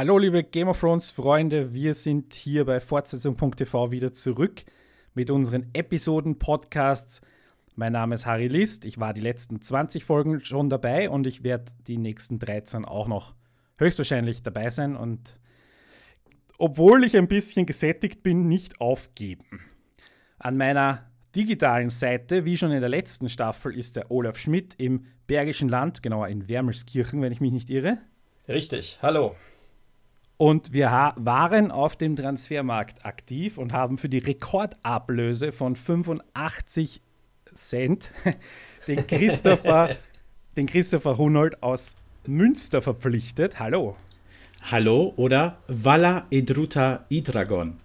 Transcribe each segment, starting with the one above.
Hallo liebe Game of Thrones Freunde, wir sind hier bei Fortsetzung.tv wieder zurück mit unseren Episoden-Podcasts. Mein Name ist Harry List, ich war die letzten 20 Folgen schon dabei und ich werde die nächsten 13 auch noch höchstwahrscheinlich dabei sein und obwohl ich ein bisschen gesättigt bin, nicht aufgeben. An meiner digitalen Seite, wie schon in der letzten Staffel, ist der Olaf Schmidt im Bergischen Land, genauer in Wermelskirchen, wenn ich mich nicht irre. Richtig, hallo. Und wir waren auf dem Transfermarkt aktiv und haben für die Rekordablöse von 85 Cent den Christopher, den Christopher Hunold aus Münster verpflichtet. Hallo. Hallo oder Vala Edruta Idragon.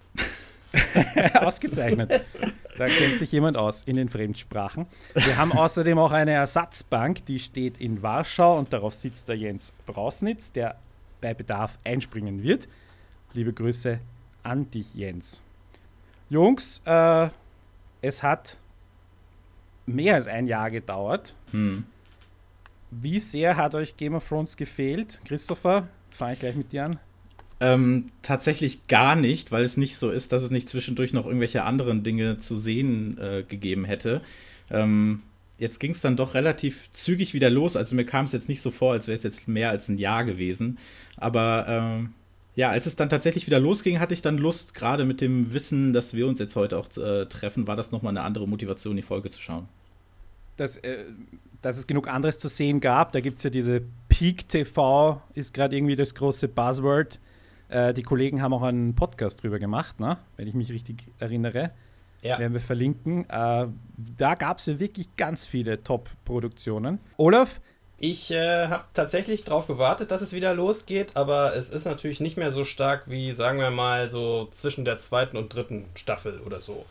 Ausgezeichnet. Da kennt sich jemand aus in den Fremdsprachen. Wir haben außerdem auch eine Ersatzbank, die steht in Warschau und darauf sitzt der Jens Brausnitz, der bei Bedarf einspringen wird. Liebe Grüße an dich, Jens. Jungs, äh, es hat mehr als ein Jahr gedauert. Hm. Wie sehr hat euch Game of Thrones gefehlt? Christopher, fange ich gleich mit dir an. Ähm, tatsächlich gar nicht, weil es nicht so ist, dass es nicht zwischendurch noch irgendwelche anderen Dinge zu sehen äh, gegeben hätte. Ähm, jetzt ging es dann doch relativ zügig wieder los. Also mir kam es jetzt nicht so vor, als wäre es jetzt mehr als ein Jahr gewesen. Aber ähm, ja, als es dann tatsächlich wieder losging, hatte ich dann Lust, gerade mit dem Wissen, dass wir uns jetzt heute auch äh, treffen, war das nochmal eine andere Motivation, die Folge zu schauen. Das, äh, dass es genug anderes zu sehen gab, da gibt es ja diese Peak TV, ist gerade irgendwie das große Buzzword äh, die Kollegen haben auch einen Podcast drüber gemacht, ne? wenn ich mich richtig erinnere. Ja. Werden wir verlinken. Äh, da gab es ja wirklich ganz viele Top-Produktionen. Olaf? Ich äh, habe tatsächlich darauf gewartet, dass es wieder losgeht, aber es ist natürlich nicht mehr so stark wie, sagen wir mal, so zwischen der zweiten und dritten Staffel oder so.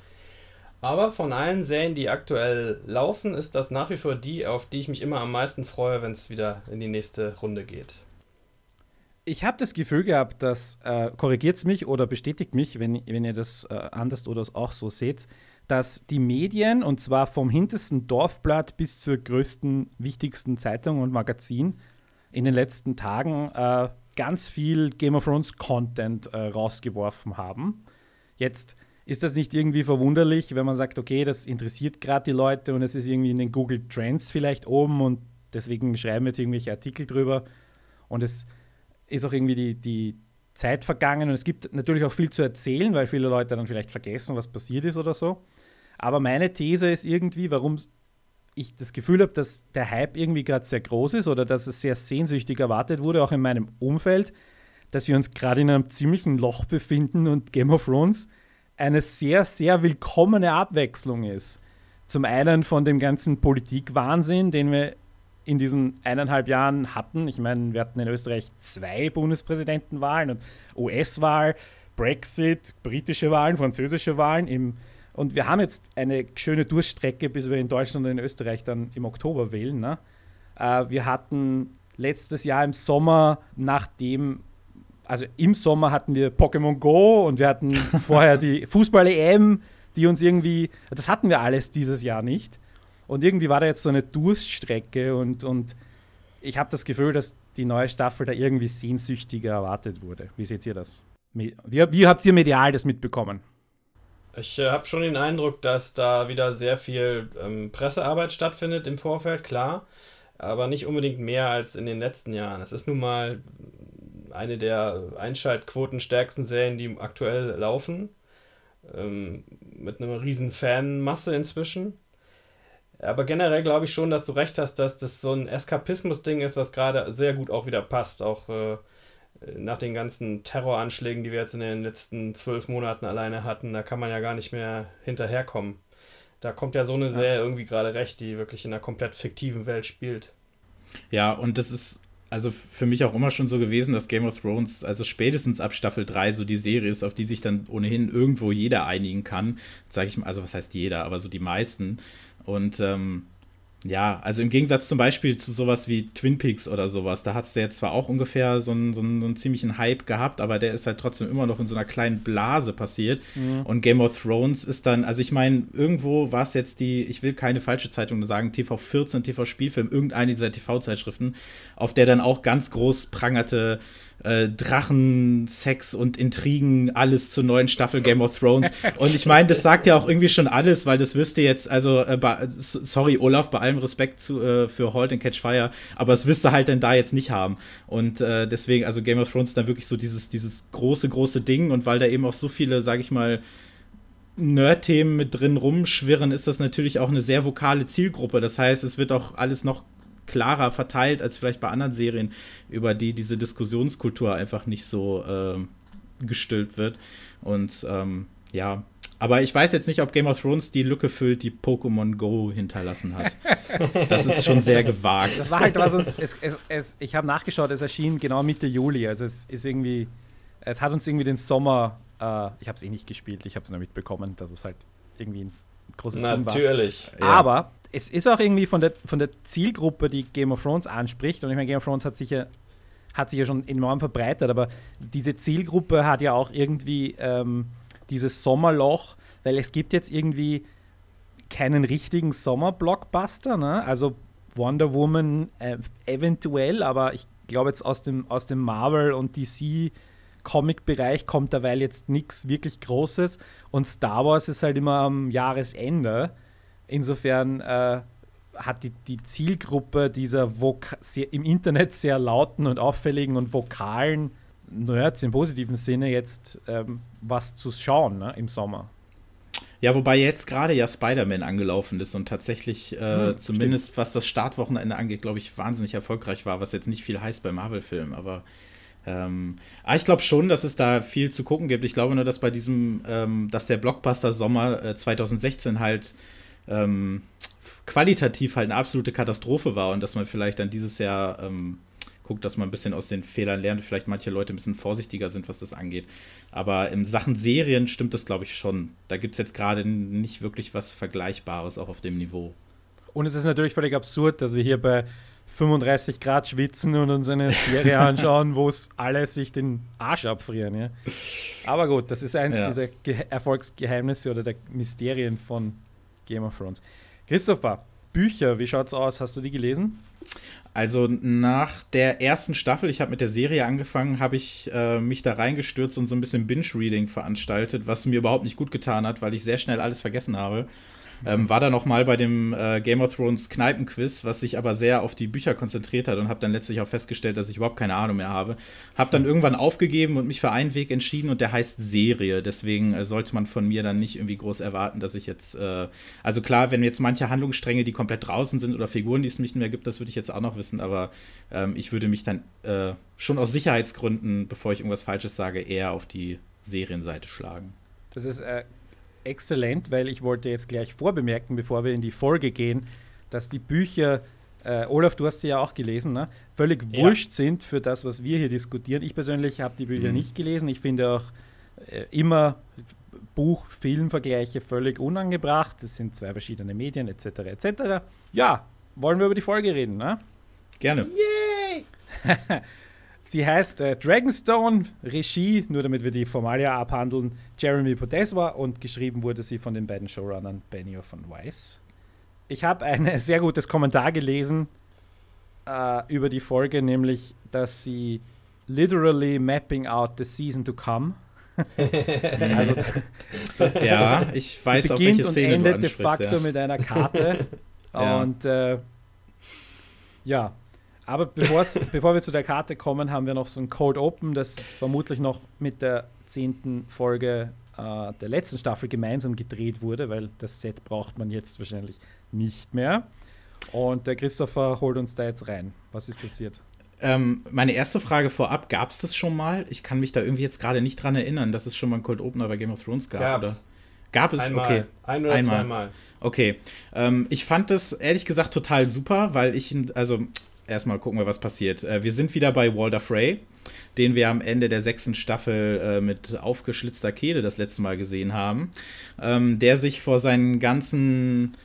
Aber von allen Serien, die aktuell laufen, ist das nach wie vor die, auf die ich mich immer am meisten freue, wenn es wieder in die nächste Runde geht ich habe das Gefühl gehabt, dass, äh, korrigiert es mich oder bestätigt mich, wenn, wenn ihr das äh, anders oder auch so seht, dass die Medien, und zwar vom hintersten Dorfblatt bis zur größten, wichtigsten Zeitung und Magazin, in den letzten Tagen äh, ganz viel Game of Thrones Content äh, rausgeworfen haben. Jetzt ist das nicht irgendwie verwunderlich, wenn man sagt, okay, das interessiert gerade die Leute und es ist irgendwie in den Google Trends vielleicht oben und deswegen schreiben jetzt irgendwelche Artikel drüber und es ist auch irgendwie die, die Zeit vergangen und es gibt natürlich auch viel zu erzählen, weil viele Leute dann vielleicht vergessen, was passiert ist oder so. Aber meine These ist irgendwie, warum ich das Gefühl habe, dass der Hype irgendwie gerade sehr groß ist oder dass es sehr sehnsüchtig erwartet wurde, auch in meinem Umfeld, dass wir uns gerade in einem ziemlichen Loch befinden und Game of Thrones eine sehr, sehr willkommene Abwechslung ist. Zum einen von dem ganzen Politikwahnsinn, den wir in diesen eineinhalb Jahren hatten. Ich meine, wir hatten in Österreich zwei Bundespräsidentenwahlen und US-Wahl, Brexit, britische Wahlen, französische Wahlen. Im, und wir haben jetzt eine schöne Durchstrecke, bis wir in Deutschland und in Österreich dann im Oktober wählen. Ne? Äh, wir hatten letztes Jahr im Sommer, nachdem also im Sommer hatten wir Pokémon Go und wir hatten vorher die Fußball-EM, die uns irgendwie, das hatten wir alles dieses Jahr nicht. Und irgendwie war da jetzt so eine Durststrecke und, und ich habe das Gefühl, dass die neue Staffel da irgendwie sehnsüchtiger erwartet wurde. Wie seht ihr das? Wie, wie habt ihr medial das mitbekommen? Ich äh, habe schon den Eindruck, dass da wieder sehr viel ähm, Pressearbeit stattfindet im Vorfeld, klar, aber nicht unbedingt mehr als in den letzten Jahren. Es ist nun mal eine der einschaltquotenstärksten Serien, die aktuell laufen, ähm, mit einer riesen Fanmasse inzwischen. Aber generell glaube ich schon, dass du recht hast, dass das so ein Eskapismus-Ding ist, was gerade sehr gut auch wieder passt. Auch äh, nach den ganzen Terroranschlägen, die wir jetzt in den letzten zwölf Monaten alleine hatten, da kann man ja gar nicht mehr hinterherkommen. Da kommt ja so eine Serie irgendwie gerade recht, die wirklich in einer komplett fiktiven Welt spielt. Ja, und das ist also für mich auch immer schon so gewesen, dass Game of Thrones, also spätestens ab Staffel 3 so die Serie ist, auf die sich dann ohnehin irgendwo jeder einigen kann. Sage ich mal, also was heißt jeder, aber so die meisten. Und ähm, ja, also im Gegensatz zum Beispiel zu sowas wie Twin Peaks oder sowas, da hat es ja zwar auch ungefähr so einen, so, einen, so einen, ziemlichen Hype gehabt, aber der ist halt trotzdem immer noch in so einer kleinen Blase passiert. Mhm. Und Game of Thrones ist dann, also ich meine, irgendwo war es jetzt die, ich will keine falsche Zeitung sagen, TV 14, TV Spielfilm, irgendeine dieser TV-Zeitschriften, auf der dann auch ganz groß prangerte, äh, Drachen, Sex und Intrigen, alles zur neuen Staffel Game of Thrones. Und ich meine, das sagt ja auch irgendwie schon alles, weil das wüsste jetzt, also, äh, bei, sorry, Olaf, bei allem Respekt zu, äh, für Halt and Catch Fire, aber es wirst du halt dann da jetzt nicht haben. Und äh, deswegen, also Game of Thrones ist dann wirklich so dieses, dieses große, große Ding und weil da eben auch so viele, sag ich mal, Nerd-Themen mit drin rumschwirren, ist das natürlich auch eine sehr vokale Zielgruppe. Das heißt, es wird auch alles noch klarer verteilt als vielleicht bei anderen Serien, über die diese Diskussionskultur einfach nicht so äh, gestülpt wird. Und ähm, ja, aber ich weiß jetzt nicht, ob Game of Thrones die Lücke füllt, die Pokémon Go hinterlassen hat. Das ist schon sehr gewagt. Das war halt was uns. Es, es, es, ich habe nachgeschaut, es erschien genau Mitte Juli. Also es ist irgendwie. Es hat uns irgendwie den Sommer. Äh, ich habe es eh nicht gespielt, ich habe es nur mitbekommen, dass es halt irgendwie ein großes Natürlich. Ding war. Natürlich. Ja. Aber es ist auch irgendwie von der, von der Zielgruppe, die Game of Thrones anspricht, und ich meine, Game of Thrones hat sich ja, hat sich ja schon enorm verbreitet, aber diese Zielgruppe hat ja auch irgendwie ähm, dieses Sommerloch, weil es gibt jetzt irgendwie keinen richtigen Sommer-Blockbuster, ne? Also Wonder Woman äh, eventuell, aber ich glaube jetzt aus dem, aus dem Marvel und DC Comic-Bereich kommt derweil jetzt nichts wirklich Großes und Star Wars ist halt immer am Jahresende Insofern äh, hat die, die Zielgruppe dieser sehr, im Internet sehr lauten und auffälligen und vokalen Nerds im positiven Sinne jetzt ähm, was zu schauen ne, im Sommer. Ja, wobei jetzt gerade ja Spider-Man angelaufen ist und tatsächlich äh, hm, zumindest stimmt. was das Startwochenende angeht, glaube ich, wahnsinnig erfolgreich war, was jetzt nicht viel heißt bei Marvel-Filmen, aber ähm, aber ich glaube schon, dass es da viel zu gucken gibt. Ich glaube nur, dass bei diesem, ähm, dass der Blockbuster Sommer äh, 2016 halt ähm, qualitativ halt eine absolute Katastrophe war und dass man vielleicht dann dieses Jahr ähm, guckt, dass man ein bisschen aus den Fehlern lernt, vielleicht manche Leute ein bisschen vorsichtiger sind, was das angeht. Aber in Sachen Serien stimmt das, glaube ich, schon. Da gibt es jetzt gerade nicht wirklich was Vergleichbares auch auf dem Niveau. Und es ist natürlich völlig absurd, dass wir hier bei 35 Grad schwitzen und uns eine Serie anschauen, wo es alle sich den Arsch abfrieren. Ja? Aber gut, das ist eins ja. dieser Ge Erfolgsgeheimnisse oder der Mysterien von Game of Thrones. Christopher, Bücher, wie schaut's aus? Hast du die gelesen? Also nach der ersten Staffel, ich habe mit der Serie angefangen, habe ich äh, mich da reingestürzt und so ein bisschen Binge-Reading veranstaltet, was mir überhaupt nicht gut getan hat, weil ich sehr schnell alles vergessen habe. Ähm, war da noch mal bei dem äh, Game of Thrones Kneipenquiz, was sich aber sehr auf die Bücher konzentriert hat und habe dann letztlich auch festgestellt, dass ich überhaupt keine Ahnung mehr habe. Habe dann irgendwann aufgegeben und mich für einen Weg entschieden und der heißt Serie. Deswegen äh, sollte man von mir dann nicht irgendwie groß erwarten, dass ich jetzt, äh, also klar, wenn jetzt manche Handlungsstränge, die komplett draußen sind oder Figuren, die es nicht mehr gibt, das würde ich jetzt auch noch wissen, aber ähm, ich würde mich dann äh, schon aus Sicherheitsgründen, bevor ich irgendwas Falsches sage, eher auf die Serienseite schlagen. Das ist äh, exzellent, weil ich wollte jetzt gleich vorbemerken, bevor wir in die Folge gehen, dass die Bücher, äh, Olaf, du hast sie ja auch gelesen, ne? völlig ja. wurscht sind für das, was wir hier diskutieren. Ich persönlich habe die Bücher mhm. nicht gelesen. Ich finde auch äh, immer Buch-Film-Vergleiche völlig unangebracht. Das sind zwei verschiedene Medien etc. etc. Ja, wollen wir über die Folge reden, ne? Gerne. Yay! Sie heißt äh, Dragonstone, Regie, nur damit wir die Formalia abhandeln, Jeremy Podeswa und geschrieben wurde sie von den beiden Showrunnern Benioff von Weiss. Ich habe ein sehr gutes Kommentar gelesen äh, über die Folge, nämlich, dass sie literally mapping out the season to come. also, das, ja, ich weiß sie beginnt auch, welche Szene und endet de facto ja. mit einer Karte. ja. Und äh, ja, aber bevor wir zu der Karte kommen, haben wir noch so ein Cold Open, das vermutlich noch mit der zehnten Folge äh, der letzten Staffel gemeinsam gedreht wurde, weil das Set braucht man jetzt wahrscheinlich nicht mehr. Und der Christopher holt uns da jetzt rein. Was ist passiert? Ähm, meine erste Frage vorab, gab es das schon mal? Ich kann mich da irgendwie jetzt gerade nicht dran erinnern, dass es schon mal ein Cold Opener bei Game of Thrones gab. Gab's. Oder? Gab es? Einmal. Okay. Ein oder Einmal. zweimal. Okay. Ähm, ich fand das ehrlich gesagt total super, weil ich, also erstmal gucken wir, was passiert. Äh, wir sind wieder bei Walter Frey, den wir am Ende der sechsten Staffel äh, mit aufgeschlitzter Kehle das letzte Mal gesehen haben, ähm, der sich vor seinen ganzen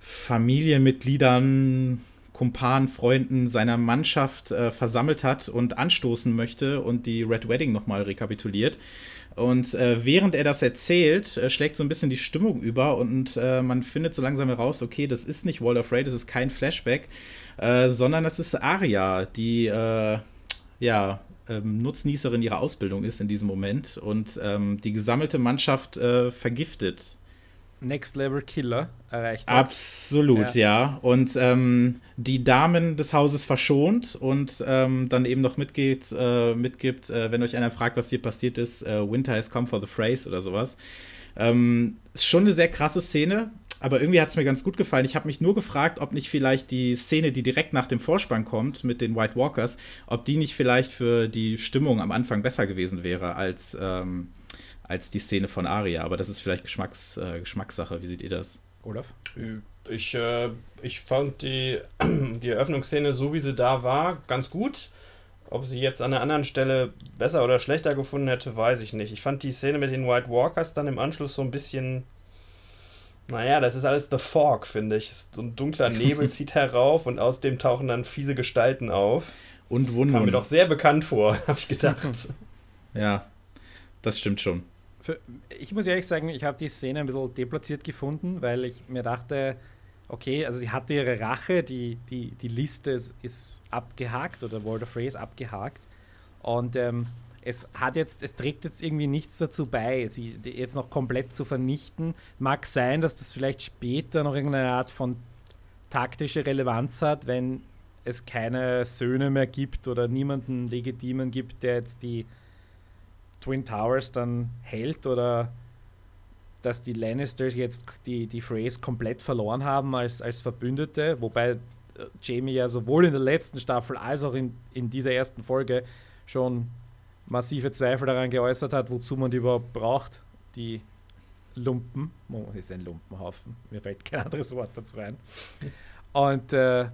Familienmitgliedern, Kumpanen, Freunden seiner Mannschaft äh, versammelt hat und anstoßen möchte und die Red Wedding nochmal rekapituliert. Und äh, während er das erzählt, äh, schlägt so ein bisschen die Stimmung über und äh, man findet so langsam heraus, okay, das ist nicht Walter Frey, das ist kein Flashback, äh, sondern das ist Aria, die äh, ja ähm, Nutznießerin ihrer Ausbildung ist in diesem Moment und ähm, die gesammelte Mannschaft äh, vergiftet. Next Level Killer erreicht hat. Absolut, ja. ja. Und ähm, die Damen des Hauses verschont und ähm, dann eben noch mitgeht, äh, mitgibt, äh, wenn euch einer fragt, was hier passiert ist, äh, Winter has come for the phrase oder sowas. Ähm, ist schon eine sehr krasse Szene, aber irgendwie hat es mir ganz gut gefallen. Ich habe mich nur gefragt, ob nicht vielleicht die Szene, die direkt nach dem Vorspann kommt mit den White Walkers, ob die nicht vielleicht für die Stimmung am Anfang besser gewesen wäre als, ähm, als die Szene von Aria. Aber das ist vielleicht Geschmacks, äh, Geschmackssache. Wie seht ihr das? Olaf? Ich, äh, ich fand die, die Eröffnungsszene, so wie sie da war, ganz gut. Ob sie jetzt an einer anderen Stelle besser oder schlechter gefunden hätte, weiß ich nicht. Ich fand die Szene mit den White Walkers dann im Anschluss so ein bisschen naja, das ist alles The Fog, finde ich. So ein dunkler Nebel zieht herauf und aus dem tauchen dann fiese Gestalten auf. Und Wun Kam mir doch sehr bekannt vor, habe ich gedacht. ja, das stimmt schon. Für, ich muss ehrlich sagen, ich habe die Szene ein bisschen deplatziert gefunden, weil ich mir dachte, okay, also sie hatte ihre Rache, die, die, die Liste ist, ist abgehakt oder World of Phrase abgehakt. Und ähm, es hat jetzt, es trägt jetzt irgendwie nichts dazu bei, sie jetzt noch komplett zu vernichten. Mag sein, dass das vielleicht später noch irgendeine Art von taktische Relevanz hat, wenn es keine Söhne mehr gibt oder niemanden legitimen gibt, der jetzt die Twin Towers dann hält oder dass die Lannisters jetzt die, die Phrase komplett verloren haben als, als Verbündete, wobei äh, Jamie ja sowohl in der letzten Staffel als auch in, in dieser ersten Folge schon massive Zweifel daran geäußert hat, wozu man die überhaupt braucht, die Lumpen. Oh, das ist ein Lumpenhaufen. Mir fällt kein anderes Wort dazu ein. Und äh,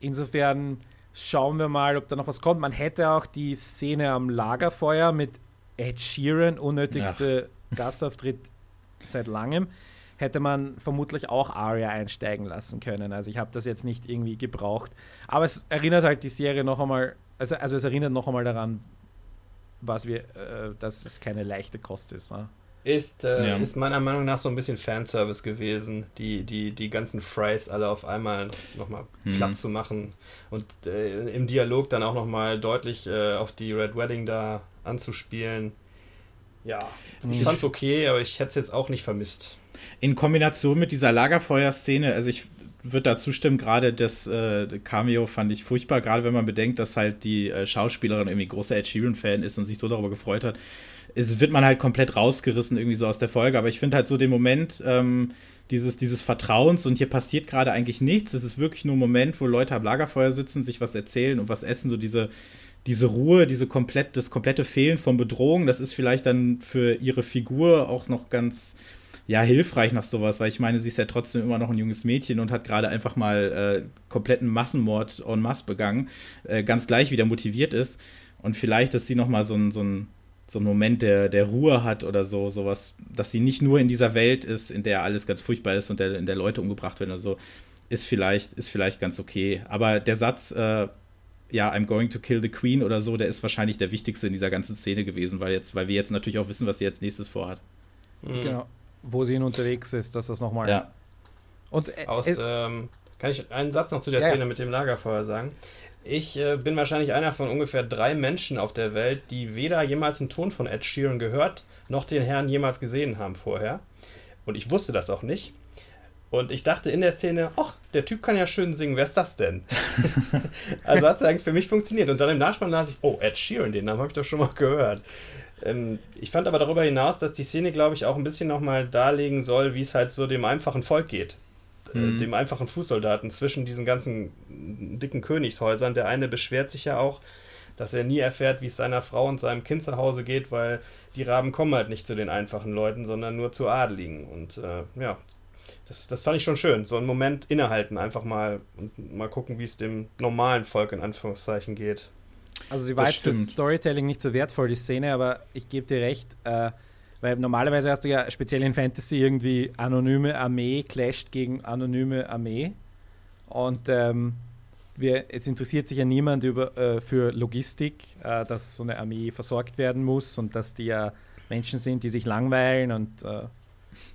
insofern schauen wir mal, ob da noch was kommt. Man hätte auch die Szene am Lagerfeuer mit Ed Sheeran, unnötigste Ach. Gastauftritt seit langem, hätte man vermutlich auch Aria einsteigen lassen können. Also ich habe das jetzt nicht irgendwie gebraucht. Aber es erinnert halt die Serie noch einmal, also, also es erinnert noch einmal daran, was wir, äh, dass es keine leichte Kost ist. Ne? Ist, äh, ja. ist meiner Meinung nach so ein bisschen Fanservice gewesen, die, die, die ganzen Fries alle auf einmal nochmal mhm. platt zu machen und äh, im Dialog dann auch nochmal deutlich äh, auf die Red Wedding da anzuspielen. Ja, ich fand's okay, aber ich hätte es jetzt auch nicht vermisst. In Kombination mit dieser Lagerfeuer-Szene, also ich würde da zustimmen, gerade das äh, Cameo fand ich furchtbar, gerade wenn man bedenkt, dass halt die äh, Schauspielerin irgendwie großer Ed Sheeran-Fan ist und sich so darüber gefreut hat. Es wird man halt komplett rausgerissen irgendwie so aus der Folge, aber ich finde halt so den Moment ähm, dieses, dieses Vertrauens und hier passiert gerade eigentlich nichts. Es ist wirklich nur ein Moment, wo Leute am Lagerfeuer sitzen, sich was erzählen und was essen, so diese, diese Ruhe, diese komplett, das komplette Fehlen von Bedrohung, das ist vielleicht dann für ihre Figur auch noch ganz ja, hilfreich nach sowas, weil ich meine, sie ist ja trotzdem immer noch ein junges Mädchen und hat gerade einfach mal äh, kompletten Massenmord en masse begangen, äh, ganz gleich wieder motiviert ist. Und vielleicht, dass sie nochmal so ein, so ein so einen Moment der, der Ruhe hat oder so, sowas, dass sie nicht nur in dieser Welt ist, in der alles ganz furchtbar ist und der, in der Leute umgebracht werden oder so, ist vielleicht, ist vielleicht ganz okay. Aber der Satz, äh, ja, I'm going to kill the Queen oder so, der ist wahrscheinlich der wichtigste in dieser ganzen Szene gewesen, weil jetzt, weil wir jetzt natürlich auch wissen, was sie als nächstes vorhat. Mhm. Genau wo sie unterwegs ist, dass das nochmal. Ja. Und äh, aus, ähm, kann ich einen Satz noch zu der ja, Szene mit dem Lagerfeuer sagen? Ich äh, bin wahrscheinlich einer von ungefähr drei Menschen auf der Welt, die weder jemals einen Ton von Ed Sheeran gehört, noch den Herrn jemals gesehen haben vorher. Und ich wusste das auch nicht. Und ich dachte in der Szene, ach, der Typ kann ja schön singen, wer ist das denn? also hat es eigentlich für mich funktioniert. Und dann im Nachspann las ich, oh, Ed Sheeran, den Namen habe ich doch schon mal gehört. Ähm, ich fand aber darüber hinaus, dass die Szene, glaube ich, auch ein bisschen nochmal darlegen soll, wie es halt so dem einfachen Volk geht. Äh, mhm. dem einfachen Fußsoldaten zwischen diesen ganzen dicken Königshäusern. Der eine beschwert sich ja auch, dass er nie erfährt, wie es seiner Frau und seinem Kind zu Hause geht, weil die Raben kommen halt nicht zu den einfachen Leuten, sondern nur zu Adeligen. Und äh, ja, das, das fand ich schon schön. So einen Moment innehalten, einfach mal und mal gucken, wie es dem normalen Volk in Anführungszeichen geht. Also sie war das jetzt stimmt. fürs Storytelling nicht so wertvoll, die Szene, aber ich gebe dir recht, äh, weil normalerweise hast du ja speziell in Fantasy irgendwie anonyme Armee clasht gegen anonyme Armee. Und ähm, wir, jetzt interessiert sich ja niemand über, äh, für Logistik, äh, dass so eine Armee versorgt werden muss und dass die ja Menschen sind, die sich langweilen und äh,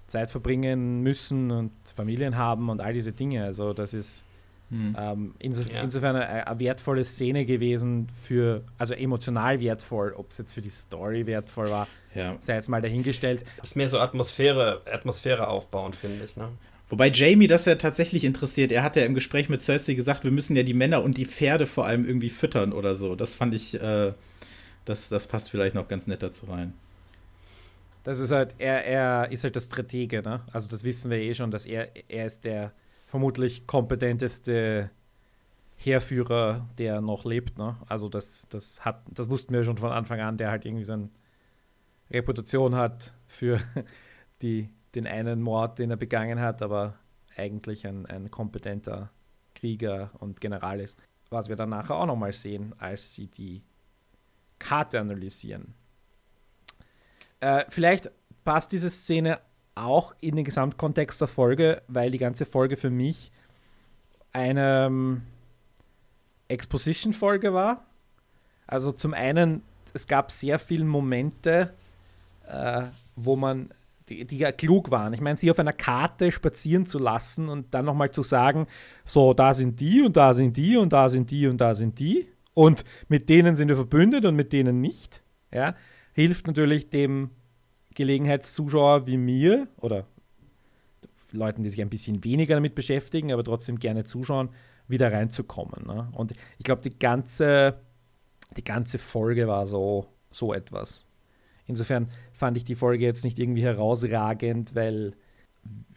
Zeit verbringen müssen und Familien haben und all diese Dinge. Also das ist Hm. Ähm, inso ja. Insofern eine, eine, wertvolle Szene gewesen für, also emotional wertvoll, ob es jetzt für die Story wertvoll war, ja. sei jetzt mal dahingestellt. Das ist mehr so Atmosphäre, Atmosphäre aufbauend, finde ich. Ne? Wobei Jamie das ja tatsächlich interessiert. Er hat ja im Gespräch mit Cersei gesagt, wir müssen ja die Männer und die Pferde vor allem irgendwie füttern oder so. Das fand ich, äh, das, das passt vielleicht noch ganz nett dazu rein. Das ist halt, er, er ist halt der Stratege, ne? Also das wissen wir eh schon, dass er, er ist der vermutlich kompetenteste Heerführer, der noch lebt. Ne? Also das, das hat, das wussten wir schon von Anfang an, der halt irgendwie so eine Reputation hat für die, den einen Mord, den er begangen hat, aber eigentlich ein, ein kompetenter Krieger und General ist. Was wir dann nachher auch nochmal sehen, als sie die Karte analysieren. Äh, vielleicht passt diese Szene auch in den Gesamtkontext der Folge, weil die ganze Folge für mich eine ähm, Exposition-Folge war. Also zum einen, es gab sehr viele Momente, äh, wo man, die, die ja klug waren. Ich meine, sie auf einer Karte spazieren zu lassen und dann nochmal zu sagen, so, da sind die und da sind die und da sind die und da sind die. Und mit denen sind wir verbündet und mit denen nicht. Ja, hilft natürlich dem Gelegenheitszuschauer wie mir oder Leuten, die sich ein bisschen weniger damit beschäftigen, aber trotzdem gerne zuschauen, wieder reinzukommen. Ne? Und ich glaube, die ganze, die ganze Folge war so, so etwas. Insofern fand ich die Folge jetzt nicht irgendwie herausragend, weil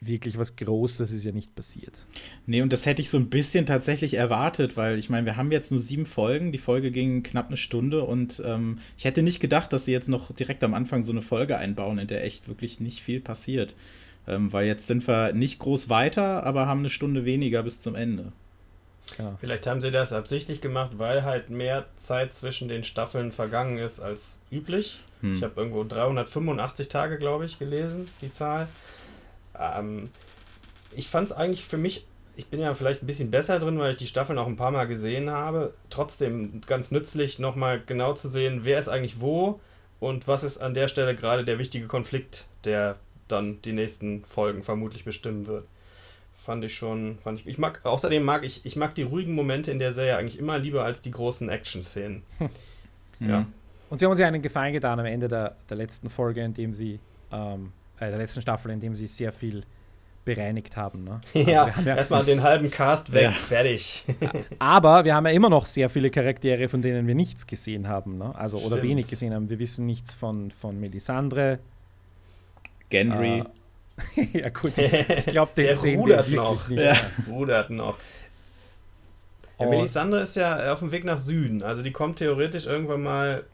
wirklich was Großes ist ja nicht passiert. Nee, und das hätte ich so ein bisschen tatsächlich erwartet, weil ich meine, wir haben jetzt nur sieben Folgen. Die Folge ging knapp eine Stunde und ähm, ich hätte nicht gedacht, dass sie jetzt noch direkt am Anfang so eine Folge einbauen, in der echt wirklich nicht viel passiert. Ähm, weil jetzt sind wir nicht groß weiter, aber haben eine Stunde weniger bis zum Ende. Ja. Vielleicht haben sie das absichtlich gemacht, weil halt mehr Zeit zwischen den Staffeln vergangen ist als üblich. Hm. Ich habe irgendwo 385 Tage, glaube ich, gelesen, die Zahl. Ähm, ich fand es eigentlich für mich, ich bin ja vielleicht ein bisschen besser drin, weil ich die Staffeln auch ein paar Mal gesehen habe. Trotzdem ganz nützlich, nochmal genau zu sehen, wer ist eigentlich wo und was ist an der Stelle gerade der wichtige Konflikt, der dann die nächsten Folgen vermutlich bestimmen wird. Fand ich schon, fand ich, ich mag, außerdem mag ich, ich mag die ruhigen Momente in der Serie eigentlich immer lieber als die großen Action-Szenen. Hm. Ja. Und sie haben ja einen Gefallen getan am Ende der, der letzten Folge, indem sie ähm, äh, der letzten Staffel, in dem sie sehr viel bereinigt haben. Ne? Also ja, ja erstmal den halben Cast weg, ja. fertig. Aber wir haben ja immer noch sehr viele Charaktere, von denen wir nichts gesehen haben. Ne? Also, oder wenig gesehen haben. Wir wissen nichts von, von Melisandre. Gendry. Äh, ja, gut. Ich glaube, den Der sehen rudert wir noch. nicht. Ja. Rudert noch. Ja, Melisandre ist ja auf dem Weg nach Süden. Also die kommt theoretisch irgendwann mal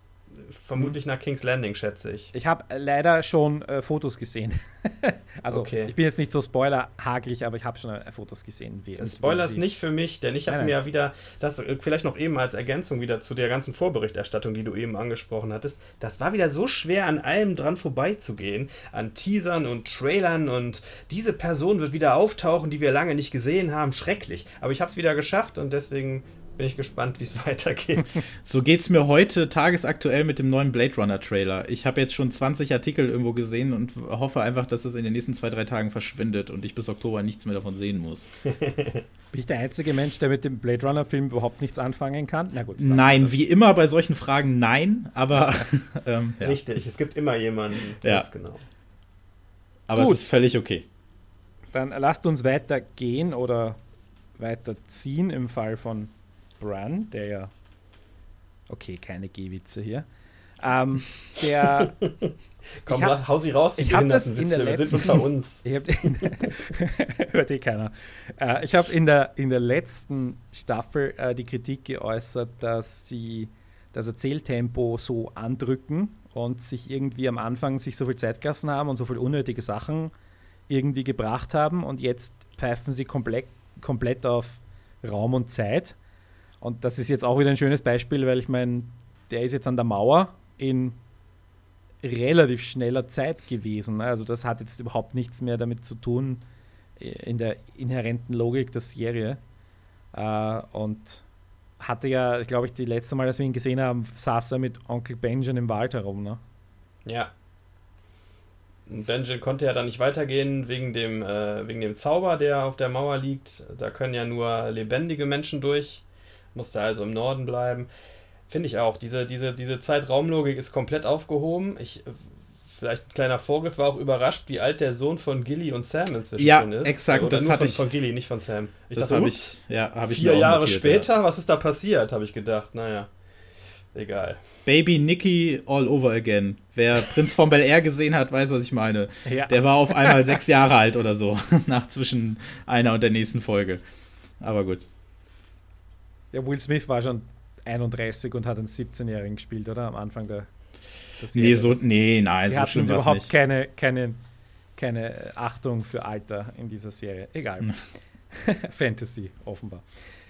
vermutlich nach King's Landing, schätze ich. Ich habe leider schon äh, Fotos gesehen. also okay. ich bin jetzt nicht so spoilerhaglich, aber ich habe schon äh, Fotos gesehen. Wie, Spoiler ist nicht für mich, denn ich habe mir ja wieder, das äh, vielleicht noch eben als Ergänzung wieder zu der ganzen Vorberichterstattung, die du eben angesprochen hattest, das war wieder so schwer, an allem dran vorbeizugehen, an Teasern und Trailern und diese Person wird wieder auftauchen, die wir lange nicht gesehen haben. Schrecklich. Aber ich habe es wieder geschafft und deswegen bin ich gespannt, wie es weitergeht. So geht es mir heute tagesaktuell mit dem neuen Blade Runner Trailer. Ich habe jetzt schon 20 Artikel irgendwo gesehen und hoffe einfach, dass es in den nächsten zwei, drei Tagen verschwindet und ich bis Oktober nichts mehr davon sehen muss. Bin ich der einzige Mensch, der mit dem Blade Runner Film überhaupt nichts anfangen kann? Na gut. Nein, wie immer bei solchen Fragen nein, aber. ähm, ja. Richtig, es gibt immer jemanden. Ja. Genau. Aber gut. es ist völlig okay. Dann lasst uns weitergehen oder weiterziehen im Fall von Bran, der ja. Okay, keine Gehwitze hier. Ähm, der. Komm, hab, hau sie raus, die ich das in der Wir sind unter uns. hört eh keiner. Äh, ich habe in der, in der letzten Staffel äh, die Kritik geäußert, dass sie das Erzähltempo so andrücken und sich irgendwie am Anfang sich so viel Zeit gelassen haben und so viele unnötige Sachen irgendwie gebracht haben und jetzt pfeifen sie komplett, komplett auf Raum und Zeit und das ist jetzt auch wieder ein schönes Beispiel, weil ich meine, der ist jetzt an der Mauer in relativ schneller Zeit gewesen. Ne? Also das hat jetzt überhaupt nichts mehr damit zu tun äh, in der inhärenten Logik der Serie. Äh, und hatte ja, glaube ich, die letzte Mal, als wir ihn gesehen haben, saß er mit Onkel Benjamin im Wald herum. Ne? Ja. Benjen konnte ja dann nicht weitergehen wegen dem, äh, wegen dem Zauber, der auf der Mauer liegt. Da können ja nur lebendige Menschen durch. Musste also im Norden bleiben. Finde ich auch. Diese, diese, diese Zeitraumlogik ist komplett aufgehoben. Ich, vielleicht ein kleiner Vorgriff, war auch überrascht, wie alt der Sohn von Gilly und Sam inzwischen ja, ist. Ja, exakt. Oder das nur hatte von, ich, von Gilly, nicht von Sam. Ich das dachte, ich, ja, ich vier Jahre notiert, später, ja. was ist da passiert, habe ich gedacht. Naja, egal. Baby Nicky all over again. Wer Prinz von Bel Air gesehen hat, weiß, was ich meine. Ja. Der war auf einmal sechs Jahre alt oder so, nach zwischen einer und der nächsten Folge. Aber gut. Ja, Will Smith war schon 31 und hat einen 17-Jährigen gespielt, oder? Am Anfang der. Nee, so, nee, nein, Die so schlimm überhaupt nicht. Keine, keine, keine Achtung für Alter in dieser Serie. Egal. Hm. Fantasy, offenbar.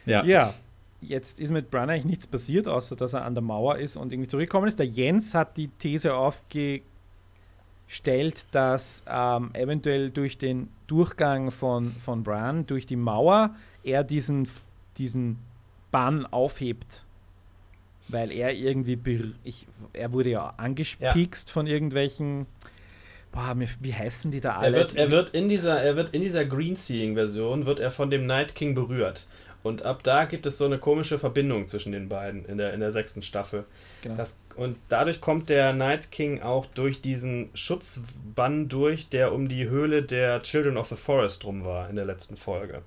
Ja. Ja, jetzt ist mit Bran eigentlich nichts passiert, außer dass er an der Mauer ist und irgendwie zurückgekommen ist. Der Jens hat die These aufgestellt, dass ähm, eventuell durch den Durchgang von, von Bran durch die Mauer er diesen, diesen Bann aufhebt. Weil er irgendwie, ich, er wurde ja angespiekst ja. von irgendwelchen, boah, wie heißen die da alle? Er wird, er wird in dieser, er wird in dieser Green Seeing Version wird er von dem Night King berührt. Und ab da gibt es so eine komische Verbindung zwischen den beiden in der, in der sechsten Staffel. Genau. Das, und dadurch kommt der Night King auch durch diesen Schutzbann durch, der um die Höhle der Children of the Forest rum war in der letzten Folge.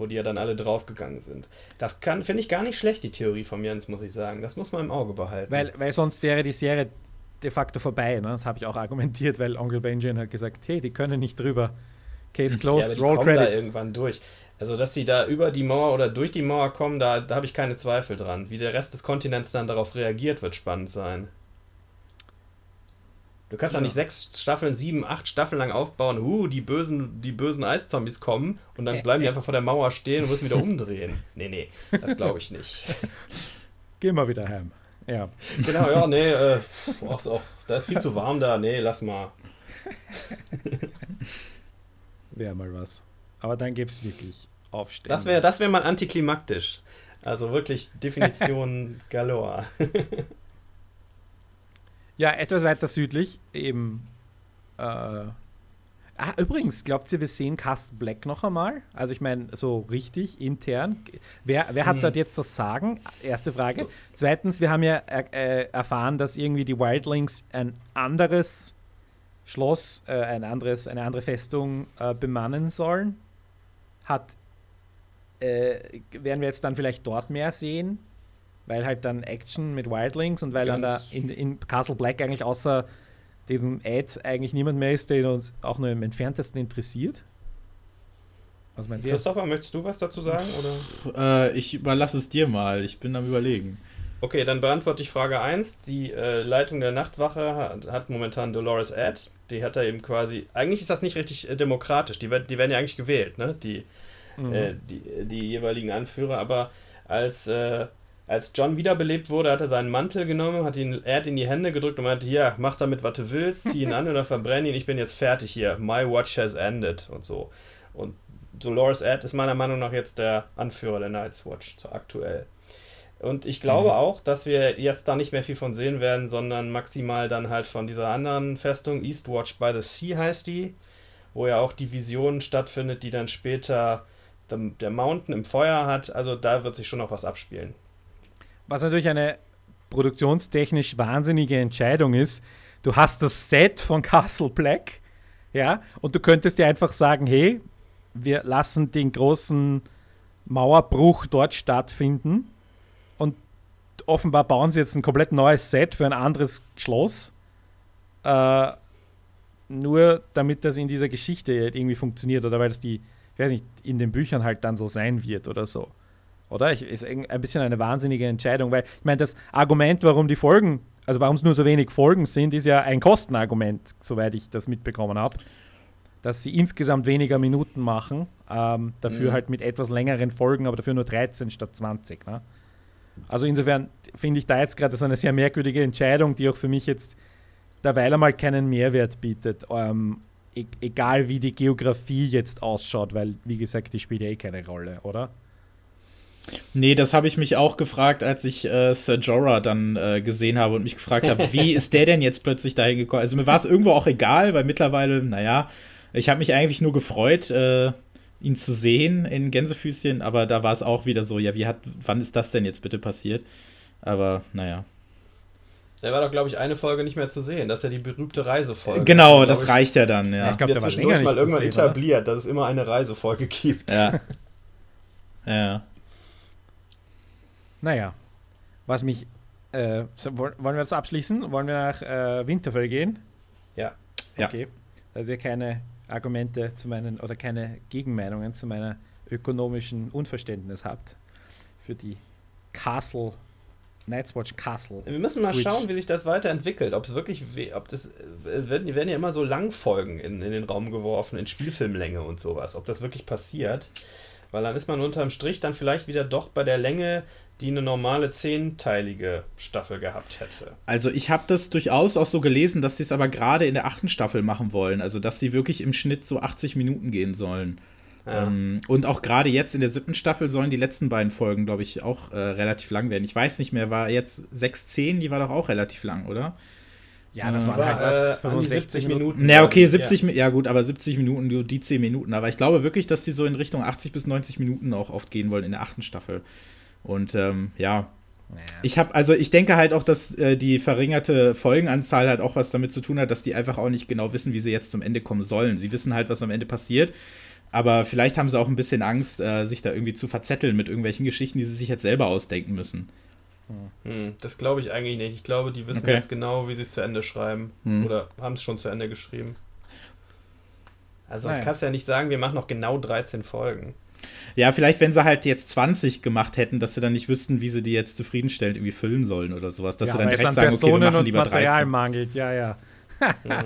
Wo die ja dann alle draufgegangen sind. Das finde ich gar nicht schlecht, die Theorie von Jens, muss ich sagen. Das muss man im Auge behalten. Weil, weil sonst wäre die Serie de facto vorbei. Ne? Das habe ich auch argumentiert, weil Onkel Benjamin hat gesagt, hey, die können nicht drüber. Case closed, ja, Roll Credits. Da irgendwann durch. Also, dass sie da über die Mauer oder durch die Mauer kommen, da, da habe ich keine Zweifel dran. Wie der Rest des Kontinents dann darauf reagiert, wird spannend sein. Du kannst ja. nicht sechs Staffeln, sieben, acht Staffeln lang aufbauen, uh, die bösen, die bösen Eiszombies kommen und dann bleiben die einfach vor der Mauer stehen und müssen wieder umdrehen. Nee, nee, das glaube ich nicht. Geh mal wieder heim. Ja. Genau, ja, nee, äh, auch, auch, da ist viel zu warm da, nee, lass mal. Wäre mal was. Aber dann gäbe es wirklich aufstehen. Das wäre das wär mal antiklimaktisch. Also wirklich Definition galore. Ja, etwas weiter südlich, eben. Äh, ah, übrigens, glaubt ihr, wir sehen Cast Black noch einmal? Also, ich meine, so richtig intern. Wer, wer hat hm. dort jetzt das Sagen? Erste Frage. Zweitens, wir haben ja äh, erfahren, dass irgendwie die Wildlings ein anderes Schloss, äh, ein anderes, eine andere Festung äh, bemannen sollen. Hat äh, werden wir jetzt dann vielleicht dort mehr sehen, weil halt dann Action mit Wildlings und weil Ganz dann da in, in Castle Black eigentlich außer dem Ad eigentlich niemand mehr ist, der uns auch nur im entferntesten interessiert. Was meinst du? Christopher, möchtest du was dazu sagen? Oder? Äh, ich überlasse es dir mal, ich bin am überlegen. Okay, dann beantworte ich Frage 1. Die äh, Leitung der Nachtwache hat, hat, momentan Dolores Ad. Die hat er eben quasi. Eigentlich ist das nicht richtig äh, demokratisch. Die, die werden ja eigentlich gewählt, ne? Die, mhm. äh, die, die jeweiligen Anführer, aber als, äh, als John wiederbelebt wurde, hat er seinen Mantel genommen, hat ihn Erd in die Hände gedrückt und meinte, ja, mach damit, was du willst, zieh ihn an oder verbrenn ihn, ich bin jetzt fertig hier, my watch has ended und so. Und Dolores Ed ist meiner Meinung nach jetzt der Anführer der Night's Watch, so aktuell. Und ich glaube mhm. auch, dass wir jetzt da nicht mehr viel von sehen werden, sondern maximal dann halt von dieser anderen Festung, Eastwatch by the Sea heißt die, wo ja auch die Vision stattfindet, die dann später der Mountain im Feuer hat. Also da wird sich schon noch was abspielen. Was natürlich eine produktionstechnisch wahnsinnige Entscheidung ist. Du hast das Set von Castle Black, ja, und du könntest dir einfach sagen, hey, wir lassen den großen Mauerbruch dort stattfinden und offenbar bauen sie jetzt ein komplett neues Set für ein anderes Schloss. Äh, nur damit das in dieser Geschichte irgendwie funktioniert oder weil das die weiß nicht, in den Büchern halt dann so sein wird oder so. Oder? Ich, ist ein bisschen eine wahnsinnige Entscheidung, weil ich meine, das Argument, warum die Folgen, also warum es nur so wenig Folgen sind, ist ja ein Kostenargument, soweit ich das mitbekommen habe. Dass sie insgesamt weniger Minuten machen, ähm, dafür mhm. halt mit etwas längeren Folgen, aber dafür nur 13 statt 20. Ne? Also insofern finde ich da jetzt gerade das eine sehr merkwürdige Entscheidung, die auch für mich jetzt derweil einmal keinen Mehrwert bietet. Ähm, e egal wie die Geografie jetzt ausschaut, weil, wie gesagt, die spielt ja eh keine Rolle, oder? Nee, das habe ich mich auch gefragt, als ich äh, Sir Jorah dann äh, gesehen habe und mich gefragt habe, wie ist der denn jetzt plötzlich dahin gekommen? Also mir war es irgendwo auch egal, weil mittlerweile, naja, ich habe mich eigentlich nur gefreut, äh, ihn zu sehen in Gänsefüßchen, aber da war es auch wieder so, ja, wie hat, wann ist das denn jetzt bitte passiert? Aber naja. Er war doch, glaube ich, eine Folge nicht mehr zu sehen. Das ist ja die berühmte Reisefolge. Genau, das reicht ja dann, ja. Ich glaube, der zwischendurch mal irgendwann sehen, etabliert, oder? dass es immer eine Reisefolge gibt. Ja. ja. Naja, was mich. Äh, wollen wir jetzt abschließen? Wollen wir nach äh, Winterfell gehen? Ja. Okay. Also ihr keine Argumente zu meinen oder keine Gegenmeinungen zu meiner ökonomischen Unverständnis habt für die Castle Night's Watch Castle. Wir müssen mal Switch. schauen, wie sich das weiterentwickelt. Ob es wirklich, ob das, es werden, werden ja immer so Langfolgen in, in den Raum geworfen, in Spielfilmlänge und sowas. Ob das wirklich passiert, weil dann ist man unterm Strich dann vielleicht wieder doch bei der Länge, die eine normale zehnteilige Staffel gehabt hätte. Also ich habe das durchaus auch so gelesen, dass sie es aber gerade in der achten Staffel machen wollen. Also dass sie wirklich im Schnitt so 80 Minuten gehen sollen. Ja. Ähm, und auch gerade jetzt in der siebten Staffel sollen die letzten beiden Folgen, glaube ich, auch äh, relativ lang werden. Ich weiß nicht mehr, war jetzt 6-10, die war doch auch relativ lang, oder? Ja, das äh, waren halt was, äh, 65 Minuten. Minuten. Na, okay, 70, ja. ja. gut, aber 70 Minuten, die 10 Minuten. Aber ich glaube wirklich, dass die so in Richtung 80 bis 90 Minuten auch oft gehen wollen in der achten Staffel. Und ähm, ja, naja. Ich habe, also ich denke halt auch, dass äh, die verringerte Folgenanzahl halt auch was damit zu tun hat, dass die einfach auch nicht genau wissen, wie sie jetzt zum Ende kommen sollen. Sie wissen halt, was am Ende passiert. Aber vielleicht haben sie auch ein bisschen Angst, äh, sich da irgendwie zu verzetteln mit irgendwelchen Geschichten, die sie sich jetzt selber ausdenken müssen. Hm, das glaube ich eigentlich nicht. Ich glaube, die wissen okay. jetzt genau, wie sie es zu Ende schreiben. Hm. Oder haben es schon zu Ende geschrieben. Also sonst kannst du ja nicht sagen, wir machen noch genau 13 Folgen. Ja, vielleicht, wenn sie halt jetzt 20 gemacht hätten, dass sie dann nicht wüssten, wie sie die jetzt zufriedenstellend irgendwie füllen sollen oder sowas. Dass ja, sie dann direkt sagen, Personen okay, wir machen lieber Material 13. mangelt, ja, ja.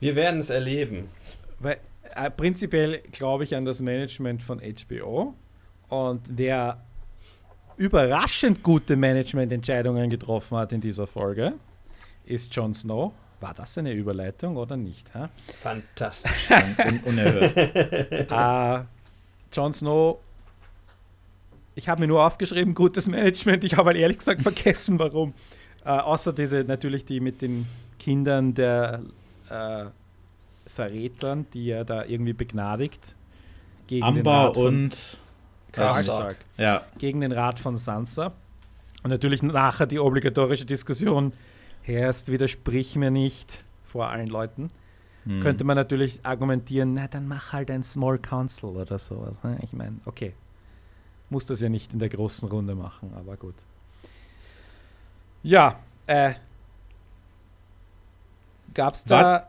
Wir werden es erleben. Weil äh, prinzipiell glaube ich an das Management von HBO und wer überraschend gute Managemententscheidungen getroffen hat in dieser Folge, ist Jon Snow. War das eine Überleitung oder nicht? Ha? Fantastisch. Un unerhört. uh, Jon Snow, ich habe mir nur aufgeschrieben, gutes Management. Ich habe halt ehrlich gesagt vergessen, warum. Uh, außer diese, natürlich die mit den Kindern der uh, Verrätern, die er da irgendwie begnadigt. Gegen Amber und Karstark. Ja. Gegen den Rat von Sansa. Und natürlich nachher die obligatorische Diskussion, Herrst, widersprich mir nicht vor allen Leuten. Hm. Könnte man natürlich argumentieren, na dann mach halt ein Small Council oder sowas. Ne? Ich meine, okay. Muss das ja nicht in der großen Runde machen, aber gut. Ja, äh, gab's da. War,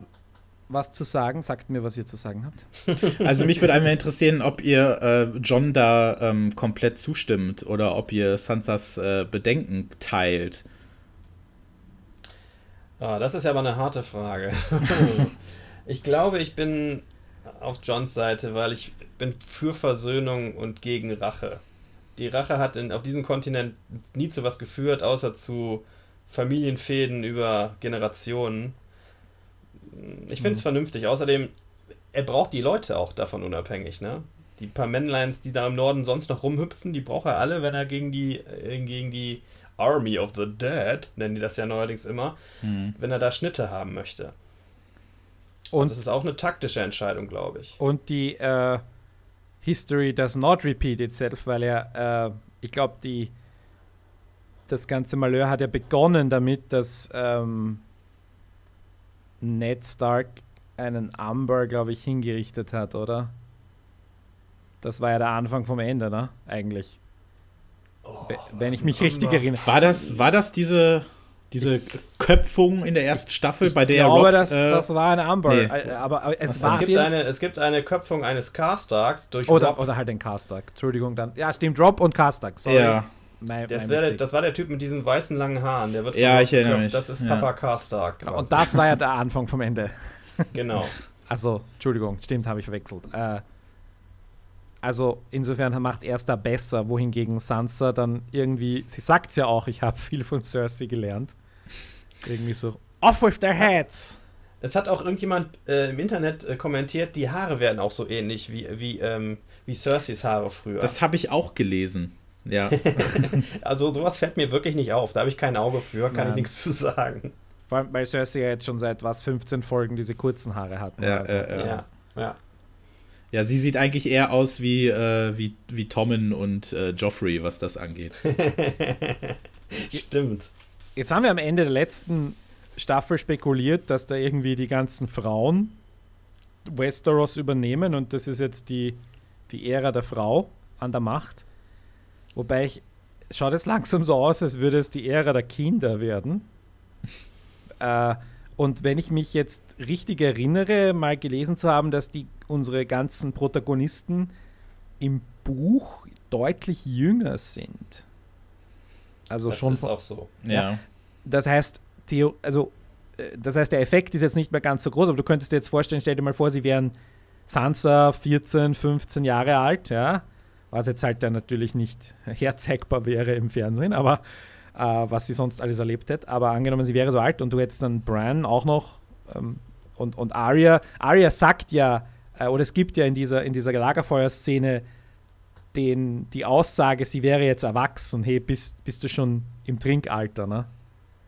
was zu sagen. Sagt mir, was ihr zu sagen habt. Also mich würde einmal interessieren, ob ihr äh, John da ähm, komplett zustimmt oder ob ihr Sansas äh, Bedenken teilt. Ah, das ist ja aber eine harte Frage. ich glaube, ich bin auf Johns Seite, weil ich bin für Versöhnung und gegen Rache. Die Rache hat in, auf diesem Kontinent nie zu was geführt, außer zu Familienfäden über Generationen ich finde es mhm. vernünftig. Außerdem, er braucht die Leute auch davon unabhängig, ne? Die paar Männleins, die da im Norden sonst noch rumhüpfen, die braucht er alle, wenn er gegen die, äh, gegen die Army of the Dead, nennen die das ja neuerdings immer, mhm. wenn er da Schnitte haben möchte. Und also das ist auch eine taktische Entscheidung, glaube ich. Und die äh, History does not repeat itself, weil er, äh, ich glaube, die das ganze Malheur hat ja begonnen damit, dass ähm, Ned Stark einen Amber, glaube ich, hingerichtet hat, oder? Das war ja der Anfang vom Ende, ne? Eigentlich. Oh, Wenn ich mich richtig erinnere. War das, war das diese, diese Köpfung in der ersten Staffel, bei der ich glaube, Rob, das, äh, das war eine Amber. Nee. Äh, aber, aber es, war es, gibt eine, es gibt eine Köpfung eines Carstarks durch oder, Rob. Oder halt den Carstark. Entschuldigung, dann. Ja, stimmt, Rob und Carstark. Sorry. Ja. My, das, my das, war der Typ mit diesen weißen langen Haaren. Der wird ja, ich erinnere mich. Das ist ja. Papa Karstark. Genau. Und das war ja der Anfang vom Ende. Genau. Also, Entschuldigung, stimmt, habe ich verwechselt. Äh, also, insofern macht er es da besser, wohingegen Sansa dann irgendwie, sie sagt es ja auch, ich habe viel von Cersei gelernt. Irgendwie so, off with their heads. Es hat auch irgendjemand äh, im Internet äh, kommentiert, die Haare werden auch so ähnlich wie, wie, ähm, wie Cerseys Haare früher. Das habe ich auch gelesen. Ja. also sowas fällt mir wirklich nicht auf. Da habe ich kein Auge für, kann Nein. ich nichts zu sagen. Vor allem, weil Cersei ja jetzt schon seit was 15 Folgen diese kurzen Haare hat. Ne? Ja, also. äh, ja, ja. Ja, sie sieht eigentlich eher aus wie, äh, wie, wie Tommen und äh, Joffrey, was das angeht. Stimmt. Jetzt haben wir am Ende der letzten Staffel spekuliert, dass da irgendwie die ganzen Frauen Westeros übernehmen und das ist jetzt die, die Ära der Frau an der Macht. Wobei ich, es schaut jetzt langsam so aus, als würde es die Ära der Kinder werden. äh, und wenn ich mich jetzt richtig erinnere, mal gelesen zu haben, dass die unsere ganzen Protagonisten im Buch deutlich jünger sind. Also das schon. Das ist auch so. Ja. ja. Das heißt, Theo, also äh, das heißt, der Effekt ist jetzt nicht mehr ganz so groß, aber du könntest dir jetzt vorstellen, stell dir mal vor, sie wären Sansa 14, 15 Jahre alt, ja, was jetzt halt dann natürlich nicht herzeigbar wäre im Fernsehen, aber äh, was sie sonst alles erlebt hätte. Aber angenommen, sie wäre so alt und du hättest dann Bran auch noch ähm, und, und Arya. Arya sagt ja, äh, oder es gibt ja in dieser, in dieser Lagerfeuerszene den, die Aussage, sie wäre jetzt erwachsen. Hey, bist, bist du schon im Trinkalter, ne?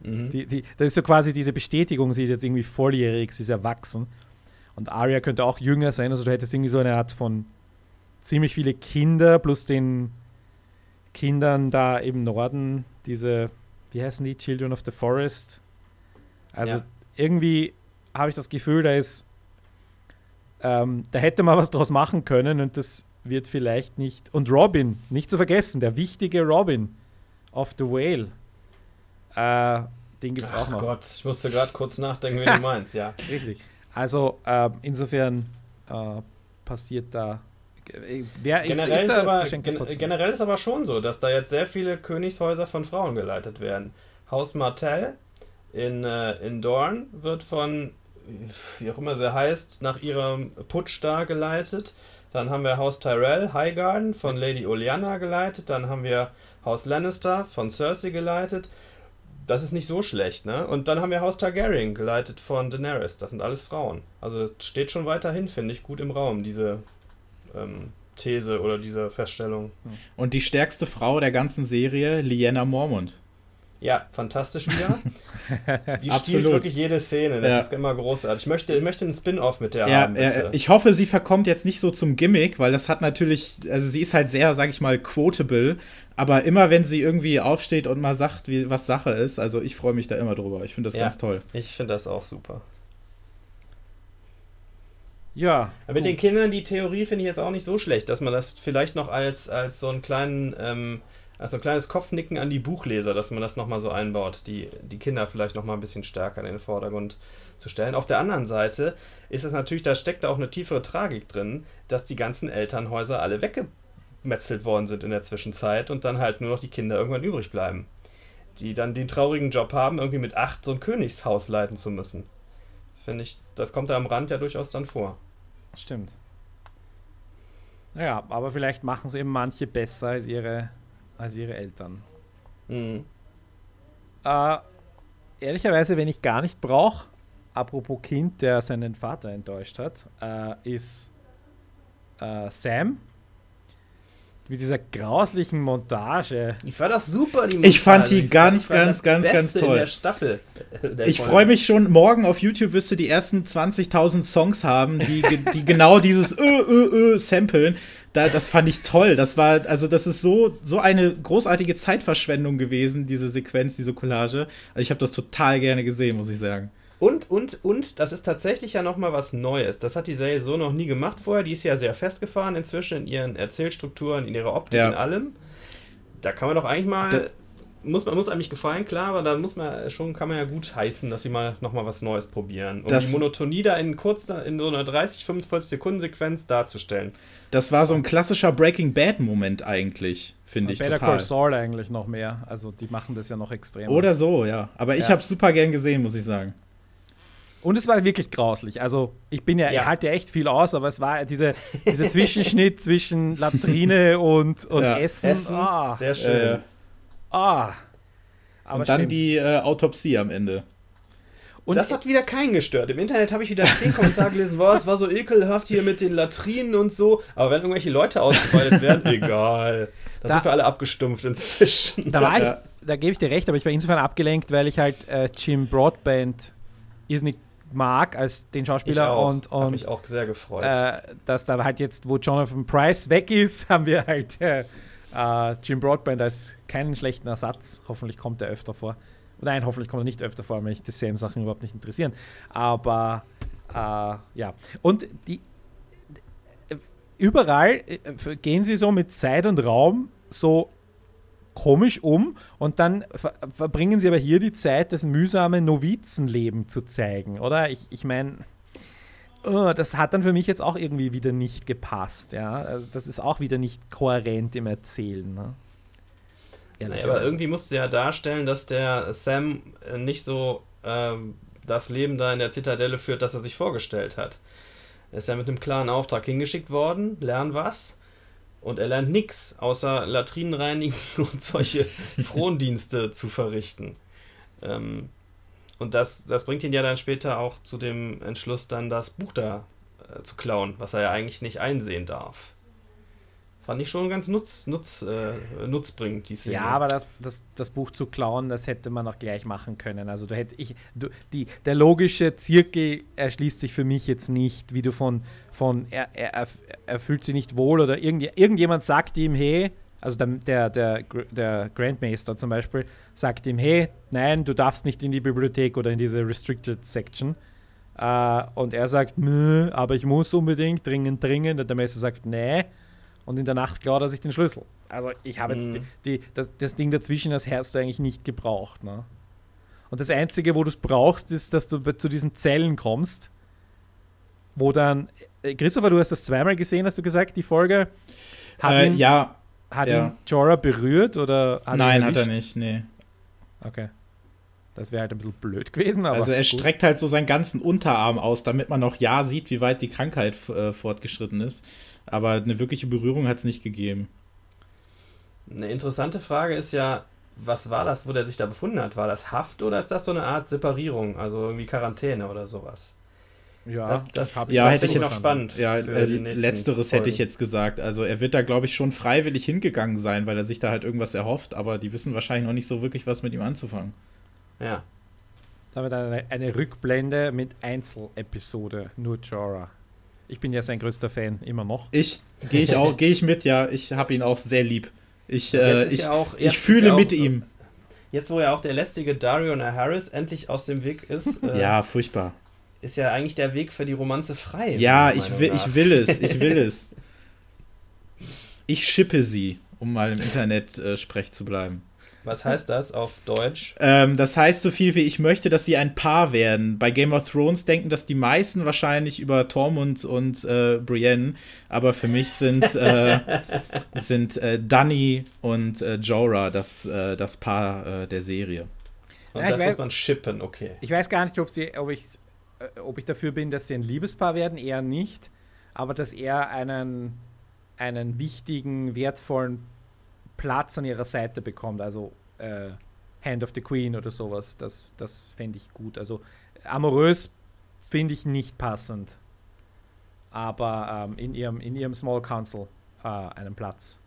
Mhm. Die, die, das ist so quasi diese Bestätigung, sie ist jetzt irgendwie volljährig, sie ist erwachsen. Und Arya könnte auch jünger sein, also du hättest irgendwie so eine Art von ziemlich viele Kinder plus den Kindern da im Norden, diese, wie heißen die, Children of the Forest. Also ja. irgendwie habe ich das Gefühl, da ist, ähm, da hätte man was draus machen können und das wird vielleicht nicht. Und Robin, nicht zu vergessen, der wichtige Robin of the Whale. Äh, den gibt es auch noch. Gott, ich musste gerade kurz nachdenken, wie du meinst, ja. Richtig. Also äh, insofern äh, passiert da Wer generell, ist, ist aber, gen generell ist aber schon so, dass da jetzt sehr viele Königshäuser von Frauen geleitet werden. Haus Martell in, äh, in Dorn wird von, wie auch immer sie heißt, nach ihrem Putsch da geleitet. Dann haben wir Haus Tyrell, Highgarden von Lady Olyana geleitet. Dann haben wir Haus Lannister von Cersei geleitet. Das ist nicht so schlecht, ne? Und dann haben wir Haus Targaryen geleitet von Daenerys. Das sind alles Frauen. Also steht schon weiterhin, finde ich, gut im Raum, diese ähm, These oder diese Feststellung. Und die stärkste Frau der ganzen Serie, Liana Mormont. Ja, fantastisch wieder. Die stiehlt wirklich jede Szene. Das ja. ist immer großartig. Ich möchte, ich möchte einen Spin-off mit der ja, haben. Bitte. ich hoffe, sie verkommt jetzt nicht so zum Gimmick, weil das hat natürlich, also sie ist halt sehr, sag ich mal, quotable. Aber immer wenn sie irgendwie aufsteht und mal sagt, wie, was Sache ist, also ich freue mich da immer drüber. Ich finde das ja, ganz toll. Ich finde das auch super. Ja. Aber mit den Kindern, die Theorie finde ich jetzt auch nicht so schlecht, dass man das vielleicht noch als, als so einen kleinen, ähm, als ein kleines Kopfnicken an die Buchleser, dass man das nochmal so einbaut, die, die Kinder vielleicht nochmal ein bisschen stärker in den Vordergrund zu stellen. Auf der anderen Seite ist es natürlich, da steckt da auch eine tiefere Tragik drin, dass die ganzen Elternhäuser alle weggemetzelt worden sind in der Zwischenzeit und dann halt nur noch die Kinder irgendwann übrig bleiben. Die dann den traurigen Job haben, irgendwie mit acht so ein Königshaus leiten zu müssen. Finde ich, das kommt da am Rand ja durchaus dann vor. Stimmt. Ja, aber vielleicht machen es eben manche besser als ihre, als ihre Eltern. Mhm. Äh, ehrlicherweise, wenn ich gar nicht brauche, apropos Kind, der seinen Vater enttäuscht hat, äh, ist äh, Sam mit dieser grauslichen Montage. Ich fand das super, die Montage. Ich fand die ganz, fand ganz, ganz, Beste ganz toll. In der Staffel. Der ich freue mich schon, morgen auf YouTube wirst du die ersten 20.000 Songs haben, die, die genau dieses ö, ö, ö samplen. Da, das fand ich toll. Das war, also das ist so, so eine großartige Zeitverschwendung gewesen, diese Sequenz, diese Collage. Also ich habe das total gerne gesehen, muss ich sagen. Und, und, und, das ist tatsächlich ja nochmal was Neues. Das hat die Serie so noch nie gemacht vorher. Die ist ja sehr festgefahren inzwischen in ihren Erzählstrukturen, in ihrer Optik, ja. in allem. Da kann man doch eigentlich mal. Da, muss, man muss eigentlich gefallen, klar, aber da muss man schon, kann man ja gut heißen, dass sie mal nochmal was Neues probieren. Um das, die Monotonie da in kurz, in so einer 30, 45 Sekunden Sequenz darzustellen. Das war so ein klassischer Breaking Bad-Moment eigentlich finde ich Better total. Call Saul eigentlich noch mehr. Also die machen das ja noch extrem. Oder so, ja. Aber ich ja. habe es super gern gesehen, muss ich sagen. Und es war wirklich grauslich. Also ich bin ja, ja. ich halte ja echt viel aus, aber es war diese, dieser Zwischenschnitt zwischen Latrine und, und ja. Essen. Essen. Ah. Sehr schön. Äh, ah. Aber und dann stimmt. die äh, Autopsie am Ende. Und das hat wieder keinen gestört. Im Internet habe ich wieder zehn Kommentare gelesen, boah, es war so ekelhaft hier mit den Latrinen und so. Aber wenn irgendwelche Leute ausgeweitet werden, egal. Da, da, sind wir alle abgestumpft inzwischen. Da, war ich, da gebe ich dir recht, aber ich war insofern abgelenkt, weil ich halt äh, Jim Broadband irrsinnig mag als den Schauspieler auch. und, und mich auch sehr gefreut. Äh, dass da halt jetzt, wo Jonathan Price weg ist, haben wir halt äh, äh, Jim Broadband als keinen schlechten Ersatz. Hoffentlich kommt er öfter vor. Nein, hoffentlich kommt er nicht öfter vor, weil mich dieselben Sachen überhaupt nicht interessieren. Aber äh, ja. Und die überall äh, gehen sie so mit Zeit und Raum so komisch um und dann ver verbringen sie aber hier die Zeit, das mühsame Novizenleben zu zeigen, oder? Ich, ich meine, oh, das hat dann für mich jetzt auch irgendwie wieder nicht gepasst, ja. Also das ist auch wieder nicht kohärent im Erzählen. Ne? naja, aber irgendwie musst du ja darstellen, dass der Sam äh, nicht so ähm, das Leben da in der Zitadelle führt, das er sich vorgestellt hat. Er ist ja mit einem klaren Auftrag hingeschickt worden, lern was und er lernt nichts, außer Latrinen reinigen und solche Frondienste zu verrichten. Ähm, und das, das bringt ihn ja dann später auch zu dem Entschluss, dann das Buch da äh, zu klauen, was er ja eigentlich nicht einsehen darf. Fand ich schon ganz nutz, nutz, äh, nutzbringend, die Szene. Ja, aber das, das, das Buch zu klauen, das hätte man auch gleich machen können. Also du hätte ich, du, die, der logische Zirkel erschließt sich für mich jetzt nicht, wie du von, von er, er, er fühlt sich nicht wohl oder irgend, irgendjemand sagt ihm, hey, also der, der, der, der Grandmaster zum Beispiel, sagt ihm, hey, nein, du darfst nicht in die Bibliothek oder in diese Restricted Section. Uh, und er sagt, aber ich muss unbedingt, dringend, dringend. Und der Meister sagt, nee und in der Nacht klaut er sich den Schlüssel. Also ich habe jetzt mhm. die, die, das, das, Ding dazwischen, das hast du eigentlich nicht gebraucht. Ne? Und das Einzige, wo du es brauchst, ist, dass du zu diesen Zellen kommst, wo dann, äh, Christopher, du hast das zweimal gesehen, hast du gesagt, die Folge. Hat äh, ihn, ja. Hat ja. ihn Jorah berührt oder hat Nein, hat er nicht, nee. Okay. Das wäre halt ein bisschen blöd gewesen. also er gut. streckt halt so seinen ganzen Unterarm aus, damit man noch ja sieht, wie weit die Krankheit äh, fortgeschritten ist. Aber eine wirkliche Berührung hat es nicht gegeben. Eine interessante Frage ist ja, was war das, wo der sich da befunden hat? War das Haft oder ist das so eine Art Separierung, also irgendwie Quarantäne oder sowas? Ja, das, das, das ja, das hätte ich noch spannend. Ja, äh, letzteres Folgen. hätte ich jetzt gesagt. Also er wird da, glaube ich, schon freiwillig hingegangen sein, weil er sich da halt irgendwas erhofft, aber die wissen wahrscheinlich noch nicht so wirklich, was mit ihm anzufangen. Ja. Da haben wir dann eine, eine Rückblende mit Einzelepisode, nur Jorah. Ich bin ja sein größter Fan, immer noch. Ich gehe ich auch, gehe ich mit, ja. Ich habe ihn auch sehr lieb. Ich, äh, ich, ja auch, ich fühle mit ihm. Jetzt, wo ja auch der lästige Darion Harris endlich aus dem Weg ist. Äh, ja, furchtbar. Ist ja eigentlich der Weg für die Romanze frei. Ja, ich will, ich will es, ich will es. Ich schippe sie, um mal im Internet äh, sprech zu bleiben. Was heißt das auf Deutsch? Ähm, das heißt so viel wie ich möchte, dass sie ein Paar werden. Bei Game of Thrones denken das die meisten wahrscheinlich über Tormund und äh, Brienne, aber für mich sind, äh, sind äh, Dany und äh, Jorah das, äh, das Paar äh, der Serie. Und ja, das weiß, muss man shippen, okay. Ich weiß gar nicht, ob, sie, ob, ich, äh, ob ich dafür bin, dass sie ein Liebespaar werden, eher nicht, aber dass er einen, einen wichtigen, wertvollen Platz an ihrer Seite bekommt, also äh, Hand of the Queen oder sowas, das, das fände ich gut. Also amorös finde ich nicht passend, aber ähm, in, ihrem, in ihrem Small Council äh, einen Platz.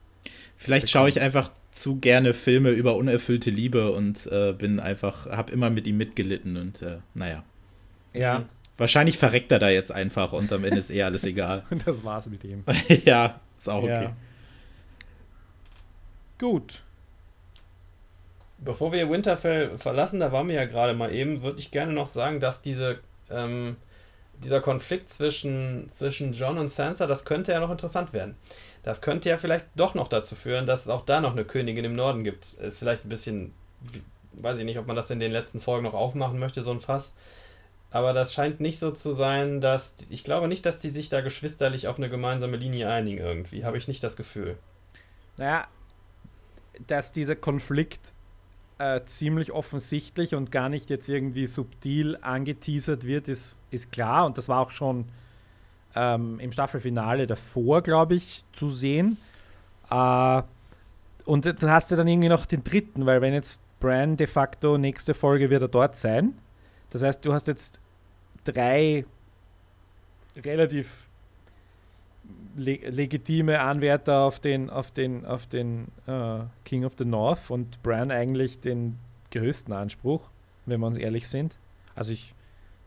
Vielleicht schaue ich einfach zu gerne Filme über unerfüllte Liebe und äh, bin einfach, habe immer mit ihm mitgelitten und äh, naja. Ja. Wahrscheinlich verreckt er da jetzt einfach und am Ende ist eh alles egal. und das war's mit ihm. ja, ist auch okay. Ja. Gut. Bevor wir Winterfell verlassen, da waren wir ja gerade mal eben, würde ich gerne noch sagen, dass diese, ähm, dieser Konflikt zwischen, zwischen John und Sansa, das könnte ja noch interessant werden. Das könnte ja vielleicht doch noch dazu führen, dass es auch da noch eine Königin im Norden gibt. Ist vielleicht ein bisschen, weiß ich nicht, ob man das in den letzten Folgen noch aufmachen möchte, so ein Fass. Aber das scheint nicht so zu sein, dass. Ich glaube nicht, dass die sich da geschwisterlich auf eine gemeinsame Linie einigen irgendwie. Habe ich nicht das Gefühl. Naja, dass dieser Konflikt äh, ziemlich offensichtlich und gar nicht jetzt irgendwie subtil angeteasert wird, ist, ist klar. Und das war auch schon ähm, im Staffelfinale davor, glaube ich, zu sehen. Äh, und du hast ja dann irgendwie noch den dritten, weil wenn jetzt Bran de facto nächste Folge wird er dort sein, Das heißt, du hast jetzt drei relativ le legitime Anwärter auf den, auf den, auf den uh, King of the North und Bran eigentlich den größten Anspruch, wenn wir uns ehrlich sind. Also ich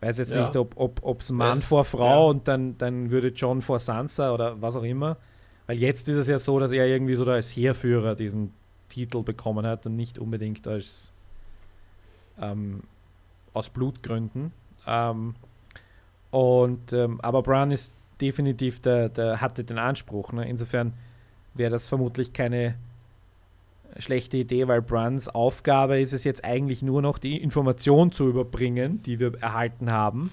weiß jetzt ja. nicht, ob es Mann es, vor Frau ja. und dann, dann würde John vor Sansa oder was auch immer. Weil jetzt ist es ja so, dass er irgendwie so als Heerführer diesen Titel bekommen hat und nicht unbedingt als ähm, aus Blutgründen. Ähm, und ähm, aber Bran ist definitiv der, der hatte den Anspruch. Ne? Insofern wäre das vermutlich keine schlechte Idee, weil Bruns Aufgabe ist es jetzt eigentlich nur noch die Information zu überbringen, die wir erhalten haben.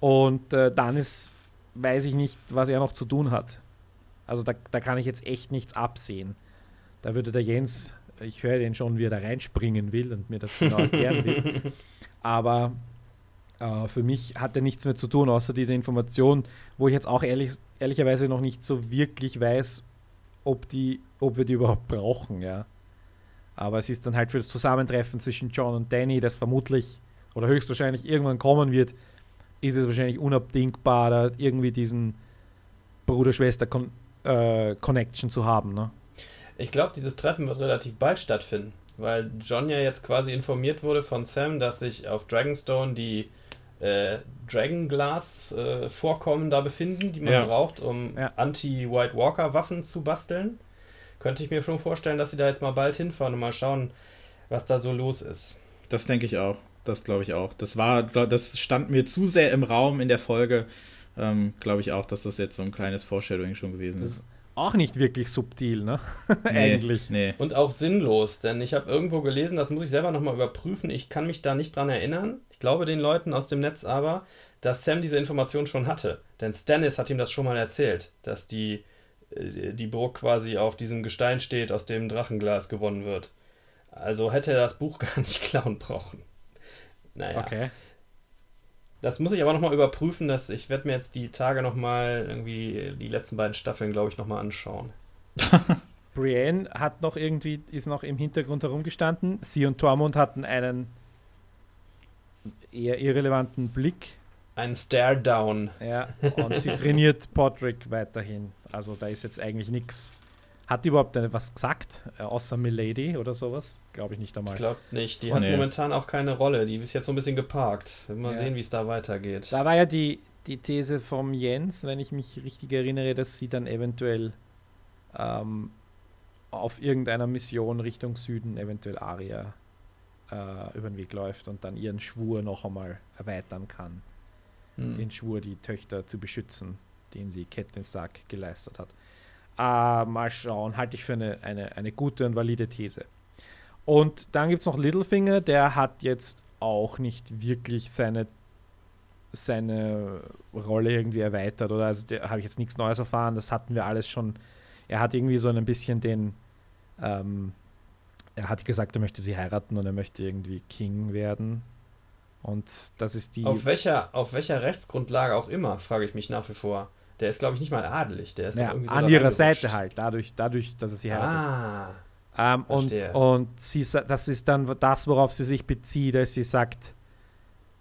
Und äh, dann ist, weiß ich nicht, was er noch zu tun hat. Also da, da kann ich jetzt echt nichts absehen. Da würde der Jens, ich höre den schon, wie er da reinspringen will und mir das genau erklären will. Aber äh, für mich hat er nichts mehr zu tun, außer diese Information, wo ich jetzt auch ehrlich, ehrlicherweise noch nicht so wirklich weiß, ob, die, ob wir die überhaupt brauchen, ja. Aber es ist dann halt für das Zusammentreffen zwischen John und Danny, das vermutlich oder höchstwahrscheinlich irgendwann kommen wird, ist es wahrscheinlich unabdingbar, da irgendwie diesen Bruder-Schwester-Connection äh, zu haben. Ne? Ich glaube, dieses Treffen wird relativ bald stattfinden, weil John ja jetzt quasi informiert wurde von Sam, dass sich auf Dragonstone die äh, Dragonglass-Vorkommen äh, da befinden, die man ja. braucht, um. Anti-White Walker-Waffen zu basteln. Könnte ich mir schon vorstellen, dass sie da jetzt mal bald hinfahren und mal schauen, was da so los ist. Das denke ich auch. Das glaube ich auch. Das war, das stand mir zu sehr im Raum in der Folge. Ähm, glaube ich auch, dass das jetzt so ein kleines Foreshadowing schon gewesen ist. Auch nicht wirklich subtil, ne? Nee, Eigentlich. Nee. Und auch sinnlos, denn ich habe irgendwo gelesen, das muss ich selber nochmal überprüfen. Ich kann mich da nicht dran erinnern. Ich glaube den Leuten aus dem Netz aber, dass Sam diese Information schon hatte. Denn Stannis hat ihm das schon mal erzählt, dass die, äh, die Burg quasi auf diesem Gestein steht, aus dem Drachenglas gewonnen wird. Also hätte er das Buch gar nicht klauen brauchen. Naja. Okay. Das muss ich aber nochmal überprüfen. Dass ich werde mir jetzt die Tage nochmal irgendwie die letzten beiden Staffeln, glaube ich, nochmal anschauen. Brienne hat noch irgendwie, ist noch im Hintergrund herumgestanden. Sie und Tormund hatten einen eher irrelevanten Blick. Ein Stare-Down. Ja, und sie trainiert Podrick weiterhin. Also da ist jetzt eigentlich nichts. Hat die überhaupt was gesagt, äh, außer Milady oder sowas? Glaube ich nicht einmal. Ich glaube nicht. Die oh, hat nee. momentan auch keine Rolle. Die ist jetzt so ein bisschen geparkt. Mal ja. sehen, wie es da weitergeht. Da war ja die, die These vom Jens, wenn ich mich richtig erinnere, dass sie dann eventuell ähm, auf irgendeiner Mission Richtung Süden eventuell Aria äh, über den Weg läuft und dann ihren Schwur noch einmal erweitern kann. Mhm. Den Schwur, die Töchter zu beschützen, den sie Catelyn Stark geleistet hat. Äh, mal schauen, halte ich für eine, eine, eine gute und valide These. Und dann gibt es noch Littlefinger, der hat jetzt auch nicht wirklich seine, seine Rolle irgendwie erweitert oder also habe ich jetzt nichts Neues erfahren, das hatten wir alles schon. Er hat irgendwie so ein bisschen den, ähm, er hat gesagt, er möchte sie heiraten und er möchte irgendwie King werden. Und das ist die. Auf welcher, auf welcher Rechtsgrundlage auch immer, frage ich mich nach wie vor. Der ist, glaube ich, nicht mal adelig. Der ist ja, irgendwie so an ihrer Seite halt, dadurch, dadurch, dass er sie heiratet. Ah, ähm, und, und sie, das ist dann das, worauf sie sich bezieht, als sie sagt,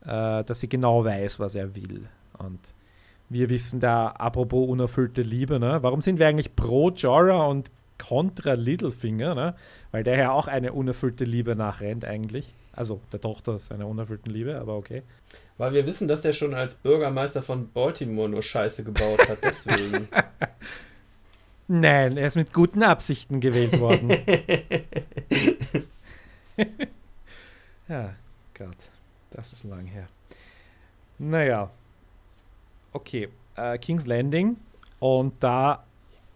äh, dass sie genau weiß, was er will. Und wir wissen da, apropos unerfüllte Liebe, ne? warum sind wir eigentlich pro Jorah und contra Littlefinger? Ne? weil der ja auch eine unerfüllte Liebe nachrennt eigentlich. Also der Tochter seiner unerfüllten Liebe, aber okay. Weil wir wissen, dass er schon als Bürgermeister von Baltimore nur Scheiße gebaut hat, deswegen. Nein, er ist mit guten Absichten gewählt worden. ja, Gott, das ist lang her. Naja, okay, äh, King's Landing und da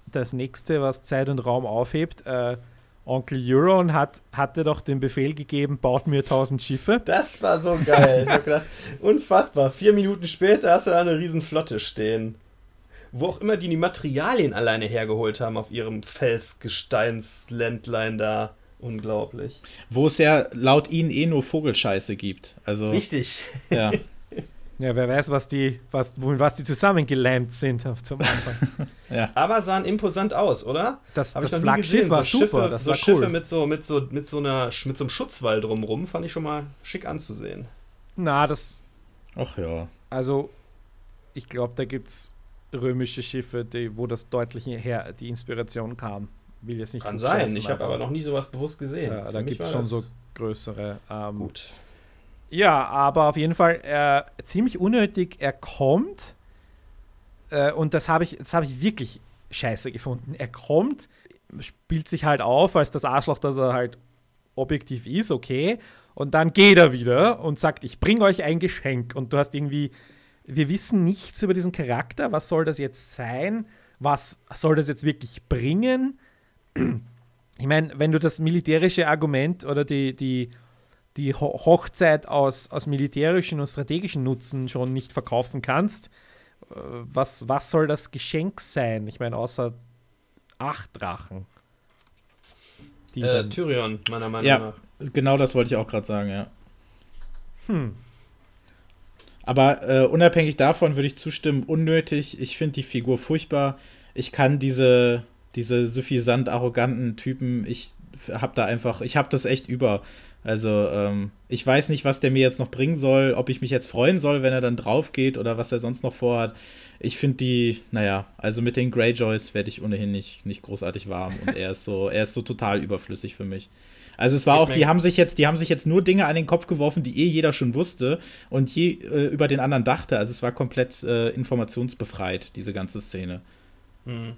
das nächste, was Zeit und Raum aufhebt, äh, Onkel Euron hat, hatte doch den Befehl gegeben, baut mir 1000 Schiffe. Das war so geil. gedacht, unfassbar. Vier Minuten später hast du da eine riesen Flotte stehen. Wo auch immer die die Materialien alleine hergeholt haben auf ihrem Felsgesteinsländlein da. Unglaublich. Wo es ja laut ihnen eh nur Vogelscheiße gibt. Also, Richtig. Ja. Ja, wer weiß, was die, was, was die zusammengelähmt sind zum Anfang. ja. Aber sahen imposant aus, oder? Das, das Flaggschiff war so super. Schiffe, das so war Schiffe cool. mit so, mit, so, mit, so einer, mit so einem Schutzwall drumrum fand ich schon mal schick anzusehen. Na, das. Ach ja. Also, ich glaube, da gibt es römische Schiffe, die, wo das deutlich her die Inspiration kam. Will jetzt nicht Kann sein, ich habe aber noch nie sowas bewusst gesehen. Ja, da gibt es schon so größere. Ähm, gut. Ja, aber auf jeden Fall äh, ziemlich unnötig. Er kommt äh, und das habe ich, hab ich wirklich scheiße gefunden. Er kommt, spielt sich halt auf als das Arschloch, dass er halt objektiv ist, okay. Und dann geht er wieder und sagt, ich bringe euch ein Geschenk. Und du hast irgendwie, wir wissen nichts über diesen Charakter. Was soll das jetzt sein? Was soll das jetzt wirklich bringen? Ich meine, wenn du das militärische Argument oder die, die, die Hochzeit aus, aus militärischen und strategischen Nutzen schon nicht verkaufen kannst, äh, was, was soll das Geschenk sein? Ich meine, außer acht Drachen. Äh, Tyrion, meiner Meinung ja, nach. Genau das wollte ich auch gerade sagen, ja. Hm. Aber äh, unabhängig davon würde ich zustimmen, unnötig. Ich finde die Figur furchtbar. Ich kann diese, diese suffisant arroganten Typen, ich habe da einfach, ich habe das echt über. Also, ähm, ich weiß nicht, was der mir jetzt noch bringen soll, ob ich mich jetzt freuen soll, wenn er dann drauf geht oder was er sonst noch vorhat. Ich finde die, naja, also mit den Greyjoys werde ich ohnehin nicht, nicht großartig warm und er ist so, er ist so total überflüssig für mich. Also es war auch, die haben sich jetzt, die haben sich jetzt nur Dinge an den Kopf geworfen, die eh jeder schon wusste und je äh, über den anderen dachte. Also es war komplett äh, informationsbefreit, diese ganze Szene. Mhm.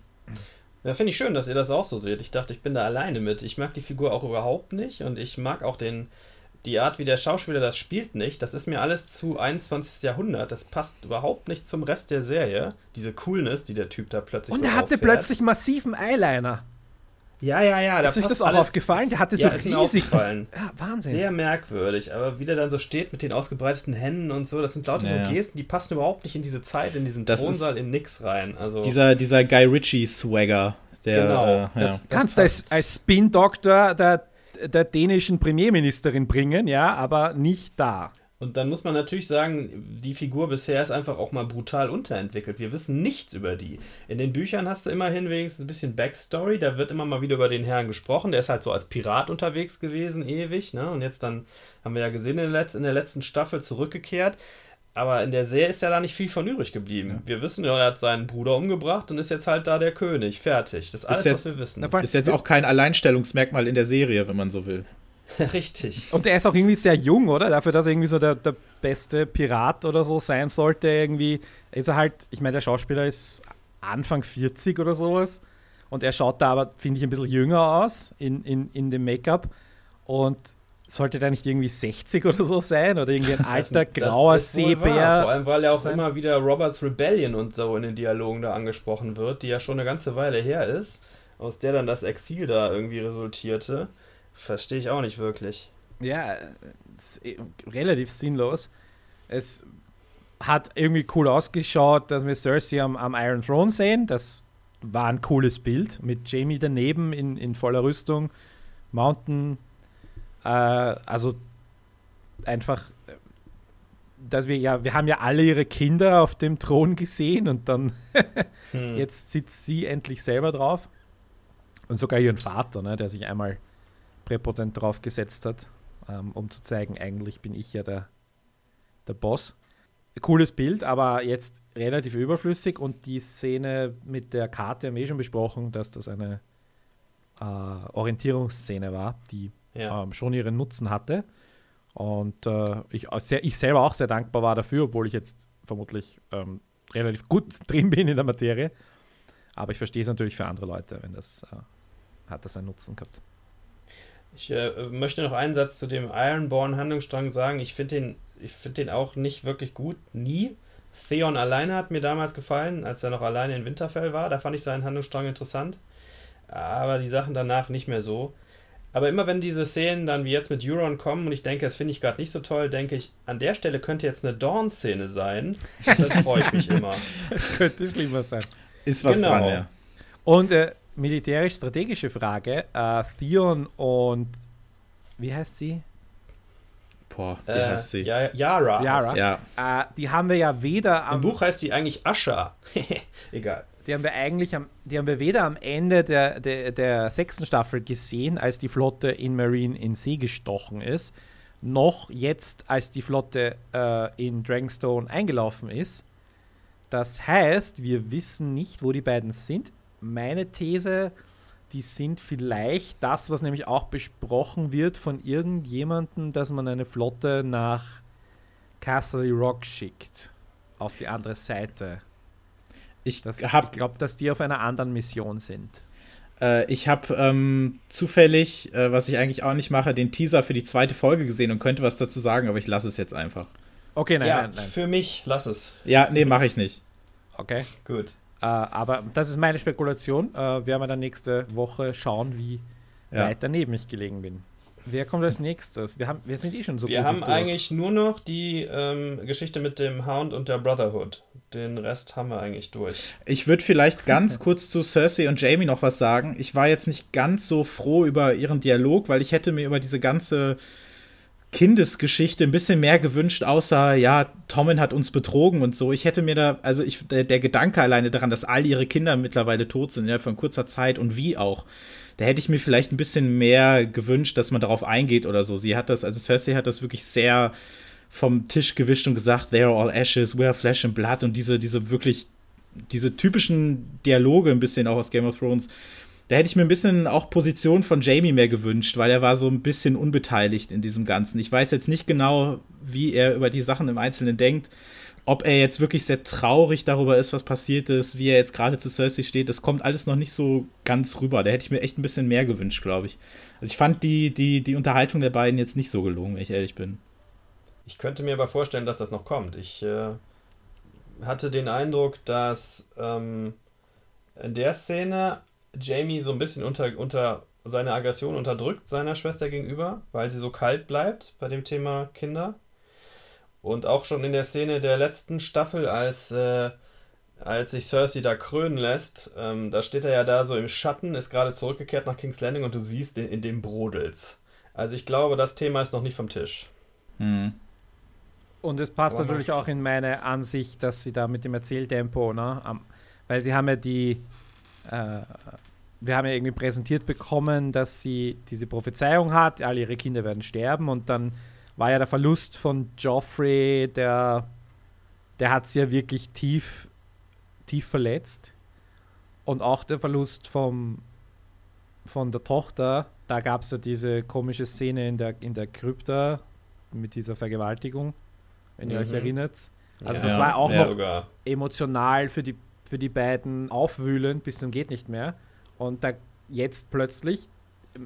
Ja, finde ich schön, dass ihr das auch so seht. Ich dachte, ich bin da alleine mit. Ich mag die Figur auch überhaupt nicht und ich mag auch den, die Art, wie der Schauspieler das spielt, nicht. Das ist mir alles zu 21. Jahrhundert. Das passt überhaupt nicht zum Rest der Serie. Diese Coolness, die der Typ da plötzlich Und so er hatte auffährt. plötzlich massiven Eyeliner. Ja, ja, ja. Da ist euch das auch aufgefallen? Der hatte so ja, riesig. aufgefallen. Ja, Wahnsinn. Sehr merkwürdig. Aber wie der dann so steht mit den ausgebreiteten Händen und so, das sind lauter ja, so Gesten, die passen überhaupt nicht in diese Zeit, in diesen das Thronsaal, in nix rein. Also dieser, dieser Guy Ritchie-Swagger. genau. Äh, das, ja. kannst du als, als Spin-Doktor der, der dänischen Premierministerin bringen, ja, aber nicht da. Und dann muss man natürlich sagen, die Figur bisher ist einfach auch mal brutal unterentwickelt. Wir wissen nichts über die. In den Büchern hast du immerhin wenigstens ein bisschen Backstory. Da wird immer mal wieder über den Herrn gesprochen. Der ist halt so als Pirat unterwegs gewesen, ewig. Ne? Und jetzt dann, haben wir ja gesehen, in der, in der letzten Staffel zurückgekehrt. Aber in der Serie ist ja da nicht viel von übrig geblieben. Ja. Wir wissen ja, er hat seinen Bruder umgebracht und ist jetzt halt da der König. Fertig. Das ist alles, ist jetzt, was wir wissen. Ist jetzt auch kein Alleinstellungsmerkmal in der Serie, wenn man so will. Richtig. Und er ist auch irgendwie sehr jung, oder? Dafür, dass er irgendwie so der, der beste Pirat oder so sein sollte, irgendwie ist er halt, ich meine, der Schauspieler ist Anfang 40 oder sowas. Und er schaut da aber, finde ich, ein bisschen jünger aus in, in, in dem Make-up. Und sollte da nicht irgendwie 60 oder so sein? Oder irgendwie ein alter, grauer Seebär? Vor allem, weil er auch sein. immer wieder Roberts Rebellion und so in den Dialogen da angesprochen wird, die ja schon eine ganze Weile her ist, aus der dann das Exil da irgendwie resultierte. Verstehe ich auch nicht wirklich. Ja, eh relativ sinnlos. Es hat irgendwie cool ausgeschaut, dass wir Cersei am, am Iron Throne sehen. Das war ein cooles Bild mit Jamie daneben in, in voller Rüstung. Mountain, äh, also einfach, dass wir ja, wir haben ja alle ihre Kinder auf dem Thron gesehen und dann hm. jetzt sitzt sie endlich selber drauf. Und sogar ihren Vater, ne, der sich einmal präpotent drauf gesetzt hat, ähm, um zu zeigen, eigentlich bin ich ja der, der Boss. Cooles Bild, aber jetzt relativ überflüssig und die Szene mit der Karte haben wir eh schon besprochen, dass das eine äh, Orientierungsszene war, die ja. ähm, schon ihren Nutzen hatte. Und äh, ich, sehr, ich selber auch sehr dankbar war dafür, obwohl ich jetzt vermutlich ähm, relativ gut drin bin in der Materie. Aber ich verstehe es natürlich für andere Leute, wenn das äh, hat das einen Nutzen gehabt. Ich äh, möchte noch einen Satz zu dem Ironborn-Handlungsstrang sagen. Ich finde den, find den auch nicht wirklich gut. Nie. Theon alleine hat mir damals gefallen, als er noch alleine in Winterfell war. Da fand ich seinen Handlungsstrang interessant. Aber die Sachen danach nicht mehr so. Aber immer wenn diese Szenen dann wie jetzt mit Euron kommen und ich denke, das finde ich gerade nicht so toll, denke ich, an der Stelle könnte jetzt eine Dawn-Szene sein. Dann freue ich mich immer. Es könnte schlimmer sein. Ist was genau. dran, ja. Und äh, militärisch-strategische Frage. Äh, Theon und wie heißt sie? Boah, wie äh, heißt sie? Ja, Yara. Yara. Ja. Äh, die haben wir ja weder am. Im Buch heißt sie eigentlich Asha. Egal. Die haben wir eigentlich am, die haben wir weder am Ende der, der, der sechsten Staffel gesehen, als die Flotte in Marine in See gestochen ist, noch jetzt, als die Flotte äh, in Dragonstone eingelaufen ist. Das heißt, wir wissen nicht, wo die beiden sind. Meine These, die sind vielleicht das, was nämlich auch besprochen wird von irgendjemandem, dass man eine Flotte nach Castle Rock schickt. Auf die andere Seite. Ich, ich glaube, dass die auf einer anderen Mission sind. Äh, ich habe ähm, zufällig, äh, was ich eigentlich auch nicht mache, den Teaser für die zweite Folge gesehen und könnte was dazu sagen, aber ich lasse es jetzt einfach. Okay, nein, ja, nein, nein. Für mich, lass es. Ja, nee, mache ich nicht. Okay. Gut. Äh, aber das ist meine Spekulation. Äh, werden wir dann nächste Woche schauen, wie ja. weit daneben ich gelegen bin. Wer kommt als nächstes? Wir, haben, wir sind eh schon so Wir haben durch. eigentlich nur noch die ähm, Geschichte mit dem Hound und der Brotherhood. Den Rest haben wir eigentlich durch. Ich würde vielleicht ganz kurz zu Cersei und Jamie noch was sagen. Ich war jetzt nicht ganz so froh über ihren Dialog, weil ich hätte mir über diese ganze Kindesgeschichte ein bisschen mehr gewünscht, außer, ja, Tommen hat uns betrogen und so. Ich hätte mir da, also ich, der, der Gedanke alleine daran, dass all ihre Kinder mittlerweile tot sind, ja, von kurzer Zeit und wie auch da hätte ich mir vielleicht ein bisschen mehr gewünscht, dass man darauf eingeht oder so. Sie hat das, also Cersei hat das wirklich sehr vom Tisch gewischt und gesagt, they are all ashes, we are flesh and blood und diese, diese wirklich, diese typischen Dialoge ein bisschen auch aus Game of Thrones. Da hätte ich mir ein bisschen auch Position von Jamie mehr gewünscht, weil er war so ein bisschen unbeteiligt in diesem Ganzen. Ich weiß jetzt nicht genau, wie er über die Sachen im Einzelnen denkt ob er jetzt wirklich sehr traurig darüber ist, was passiert ist, wie er jetzt gerade zu Cersei steht, das kommt alles noch nicht so ganz rüber. Da hätte ich mir echt ein bisschen mehr gewünscht, glaube ich. Also ich fand die, die, die Unterhaltung der beiden jetzt nicht so gelungen, wenn ich ehrlich bin. Ich könnte mir aber vorstellen, dass das noch kommt. Ich äh, hatte den Eindruck, dass ähm, in der Szene Jamie so ein bisschen unter, unter seine Aggression unterdrückt seiner Schwester gegenüber, weil sie so kalt bleibt bei dem Thema Kinder. Und auch schon in der Szene der letzten Staffel, als, äh, als sich Cersei da krönen lässt, ähm, da steht er ja da so im Schatten, ist gerade zurückgekehrt nach King's Landing und du siehst in, in dem Brodels. Also ich glaube, das Thema ist noch nicht vom Tisch. Mhm. Und es passt Aber natürlich auch in meine Ansicht, dass sie da mit dem Erzähltempo, ne, am, weil sie haben ja die, äh, wir haben ja irgendwie präsentiert bekommen, dass sie diese Prophezeiung hat, all ihre Kinder werden sterben und dann war ja der Verlust von Joffrey, der, der hat sie ja wirklich tief, tief verletzt. Und auch der Verlust vom, von der Tochter, da gab es ja diese komische Szene in der, in der Krypta mit dieser Vergewaltigung, wenn ihr mhm. euch erinnert. Also ja, das war auch noch sogar. emotional für die, für die beiden aufwühlend bis zum geht nicht mehr. Und da jetzt plötzlich,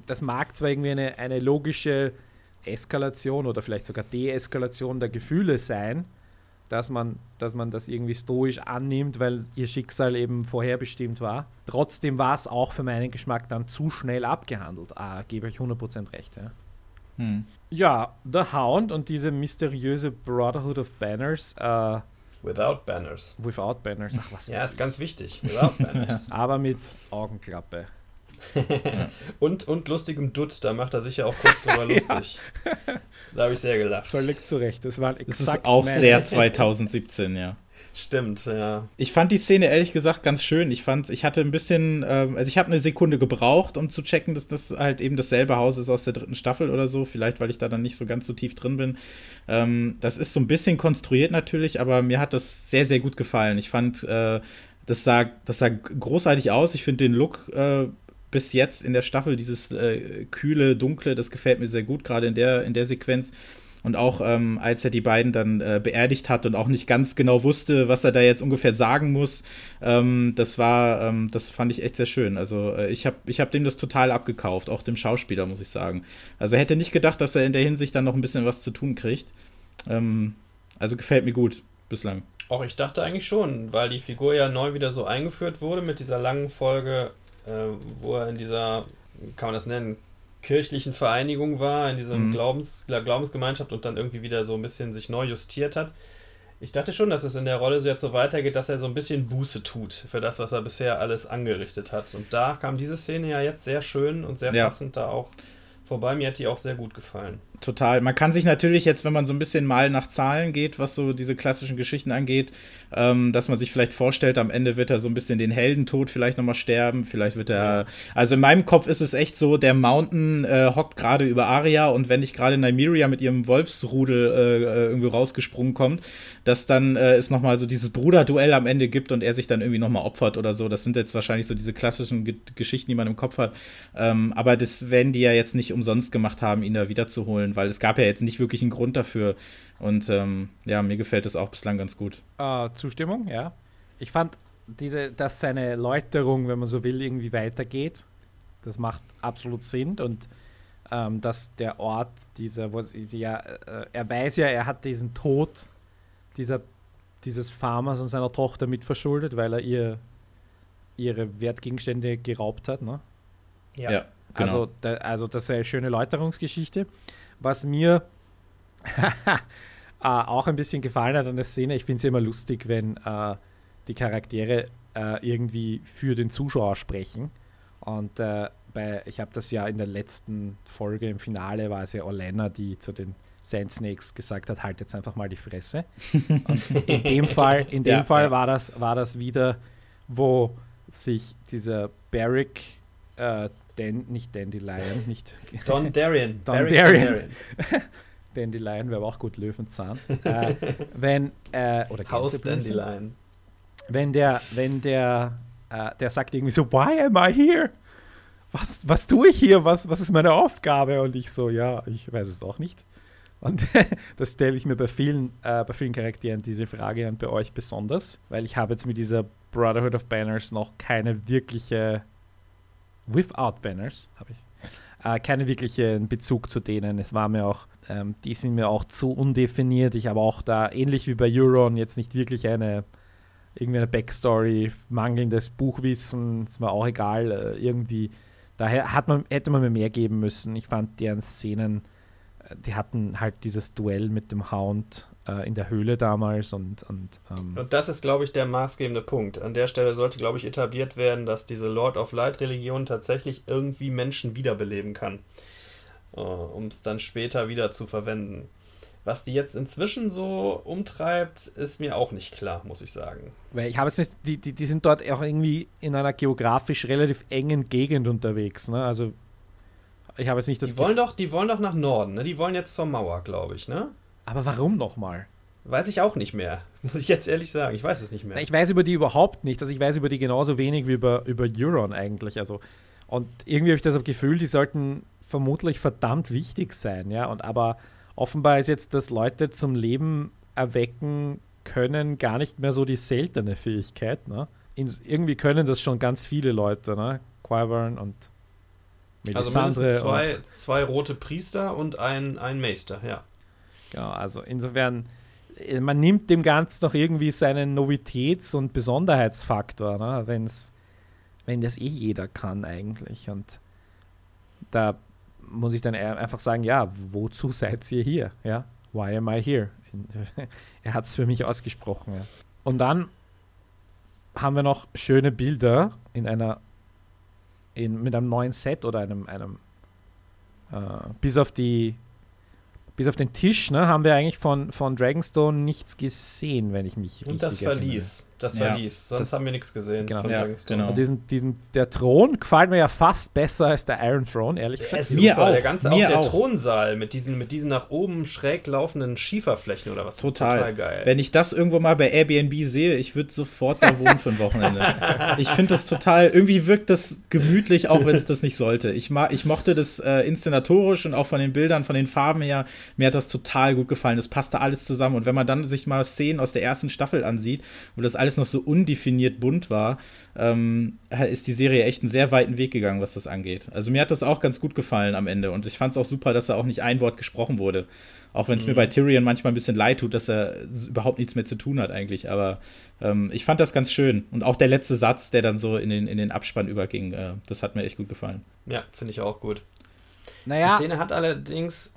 das mag zwar irgendwie eine, eine logische Eskalation oder vielleicht sogar Deeskalation der Gefühle sein, dass man, dass man das irgendwie stoisch annimmt, weil ihr Schicksal eben vorherbestimmt war. Trotzdem war es auch für meinen Geschmack dann zu schnell abgehandelt. Ah, gebe ich 100% recht. Ja. Hm. ja, The Hound und diese mysteriöse Brotherhood of Banners. Äh, Without Banners. Without Banners. Ach, was ja, ist ganz wichtig. Without Banners. Aber mit Augenklappe und, und lustigem Dutt, da macht er sich ja auch kurz drüber lustig. Da habe ich sehr gelacht. Völlig zu Recht, das war exakt. Das ist auch sehr 2017, ja. Stimmt, ja. Ich fand die Szene ehrlich gesagt ganz schön. Ich fand, ich hatte ein bisschen, ähm, also ich habe eine Sekunde gebraucht, um zu checken, dass das halt eben dasselbe Haus ist aus der dritten Staffel oder so. Vielleicht, weil ich da dann nicht so ganz so tief drin bin. Ähm, das ist so ein bisschen konstruiert natürlich, aber mir hat das sehr, sehr gut gefallen. Ich fand, äh, das sah, das sah großartig aus. Ich finde den Look äh, bis jetzt in der Staffel, dieses äh, kühle, dunkle, das gefällt mir sehr gut, gerade in der, in der Sequenz. Und auch ähm, als er die beiden dann äh, beerdigt hat und auch nicht ganz genau wusste, was er da jetzt ungefähr sagen muss, ähm, das war, ähm, das fand ich echt sehr schön. Also äh, ich habe ich hab dem das total abgekauft, auch dem Schauspieler, muss ich sagen. Also er hätte nicht gedacht, dass er in der Hinsicht dann noch ein bisschen was zu tun kriegt. Ähm, also gefällt mir gut bislang. Auch ich dachte eigentlich schon, weil die Figur ja neu wieder so eingeführt wurde mit dieser langen Folge äh, wo er in dieser, kann man das nennen, kirchlichen Vereinigung war, in dieser mhm. Glaubens, Glaubensgemeinschaft und dann irgendwie wieder so ein bisschen sich neu justiert hat. Ich dachte schon, dass es in der Rolle so jetzt so weitergeht, dass er so ein bisschen Buße tut für das, was er bisher alles angerichtet hat. Und da kam diese Szene ja jetzt sehr schön und sehr ja. passend da auch vorbei. Mir hat die auch sehr gut gefallen. Total. Man kann sich natürlich jetzt, wenn man so ein bisschen mal nach Zahlen geht, was so diese klassischen Geschichten angeht, ähm, dass man sich vielleicht vorstellt, am Ende wird er so ein bisschen den Heldentod vielleicht nochmal sterben. Vielleicht wird er. Also in meinem Kopf ist es echt so, der Mountain äh, hockt gerade über Aria und wenn nicht gerade Nymeria mit ihrem Wolfsrudel äh, äh, irgendwie rausgesprungen kommt, dass dann äh, es nochmal so dieses Bruderduell am Ende gibt und er sich dann irgendwie nochmal opfert oder so. Das sind jetzt wahrscheinlich so diese klassischen Ge Geschichten, die man im Kopf hat. Ähm, aber das werden die ja jetzt nicht umsonst gemacht haben, ihn da wiederzuholen, weil es gab ja jetzt nicht wirklich einen Grund dafür. Und ähm, ja, mir gefällt das auch bislang ganz gut. Äh, Zustimmung, ja. Ich fand, diese, dass seine Läuterung, wenn man so will, irgendwie weitergeht. Das macht absolut Sinn. Und ähm, dass der Ort, dieser, wo sie ja, äh, er weiß ja, er hat diesen Tod dieser, dieses Farmers und seiner Tochter mitverschuldet, weil er ihr ihre Wertgegenstände geraubt hat. Ne? Ja. ja genau. also, da, also das ist eine schöne Läuterungsgeschichte. Was mir äh, auch ein bisschen gefallen hat an der Szene, ich finde es immer lustig, wenn äh, die Charaktere äh, irgendwie für den Zuschauer sprechen. Und äh, bei, ich habe das ja in der letzten Folge im Finale, war es ja Orlena, die zu den Sand Snakes gesagt hat, halt jetzt einfach mal die Fresse. Und in dem Fall, in dem ja, Fall ja. War, das, war das wieder, wo sich dieser Barrick, äh, Dan, nicht Dandelion, nicht Don Darien. Don Darien. Dandelion wäre auch gut, Löwenzahn. äh, wenn, äh, oder Haus Dandelion. Wenn der, wenn der, äh, der sagt irgendwie so, why am I here? Was, was tue ich hier? Was, was ist meine Aufgabe? Und ich so, ja, ich weiß es auch nicht. Und das stelle ich mir bei vielen, äh, bei vielen Charakteren diese Frage und bei euch besonders, weil ich habe jetzt mit dieser Brotherhood of Banners noch keine wirkliche Without Banners habe ich äh, keine wirklichen Bezug zu denen. Es war mir auch, ähm, die sind mir auch zu undefiniert. Ich habe auch da ähnlich wie bei Euron jetzt nicht wirklich eine irgendwie eine Backstory, mangelndes Buchwissen, ist mir auch egal, äh, irgendwie. Daher hat man, hätte man mir mehr geben müssen. Ich fand deren Szenen die hatten halt dieses Duell mit dem Hound äh, in der Höhle damals und. Und, ähm und das ist, glaube ich, der maßgebende Punkt. An der Stelle sollte, glaube ich, etabliert werden, dass diese Lord of Light-Religion tatsächlich irgendwie Menschen wiederbeleben kann. Uh, um es dann später wieder zu verwenden. Was die jetzt inzwischen so umtreibt, ist mir auch nicht klar, muss ich sagen. Weil ich habe jetzt nicht, die, die, die sind dort auch irgendwie in einer geografisch relativ engen Gegend unterwegs. Ne? Also ich habe jetzt nicht das. Die wollen doch, die wollen doch nach Norden, ne? Die wollen jetzt zur Mauer, glaube ich, ne? Aber warum nochmal? Weiß ich auch nicht mehr. Muss ich jetzt ehrlich sagen. Ich weiß es nicht mehr. Ich weiß über die überhaupt nichts. Also ich weiß über die genauso wenig wie über, über Euron eigentlich. Also, und irgendwie habe ich das Gefühl, die sollten vermutlich verdammt wichtig sein, ja. Und aber offenbar ist jetzt, dass Leute zum Leben erwecken können, gar nicht mehr so die seltene Fähigkeit. Ne? In, irgendwie können das schon ganz viele Leute, ne? Quivern und also mindestens zwei, zwei rote Priester und ein, ein Meister, ja. Genau, also insofern, äh, man nimmt dem Ganzen noch irgendwie seinen Novitäts- und Besonderheitsfaktor, ne? Wenn's, wenn das eh jeder kann eigentlich. Und da muss ich dann einfach sagen, ja, wozu seid ihr hier? Ja, why am I here? er hat es für mich ausgesprochen. Ja. Und dann haben wir noch schöne Bilder in einer in, mit einem neuen Set oder einem, einem äh, bis auf die bis auf den Tisch ne, haben wir eigentlich von, von Dragonstone nichts gesehen, wenn ich mich Und richtig das Verlies. Das ja, Verlies. Sonst das, haben wir nichts gesehen genau. von ja, genau. Diesen, diesen, der Thron gefällt mir ja fast besser als der Iron Throne, ehrlich gesagt. Mir super. auch. Der ganze mir auch der auch. Thronsaal mit diesen, mit diesen nach oben schräg laufenden Schieferflächen oder was. Total. total geil. Wenn ich das irgendwo mal bei Airbnb sehe, ich würde sofort da wohnen für ein Wochenende. ich finde das total, irgendwie wirkt das gemütlich, auch wenn es das nicht sollte. Ich, ich mochte das äh, inszenatorisch und auch von den Bildern, von den Farben her. Mir hat das total gut gefallen. Das passte alles zusammen. Und wenn man dann sich mal Szenen aus der ersten Staffel ansieht, wo das alles alles noch so undefiniert bunt war, ähm, ist die Serie echt einen sehr weiten Weg gegangen, was das angeht. Also mir hat das auch ganz gut gefallen am Ende und ich fand es auch super, dass da auch nicht ein Wort gesprochen wurde. Auch wenn es mhm. mir bei Tyrion manchmal ein bisschen leid tut, dass er überhaupt nichts mehr zu tun hat eigentlich. Aber ähm, ich fand das ganz schön. Und auch der letzte Satz, der dann so in den, in den Abspann überging, äh, das hat mir echt gut gefallen. Ja, finde ich auch gut. Naja. Die Szene hat allerdings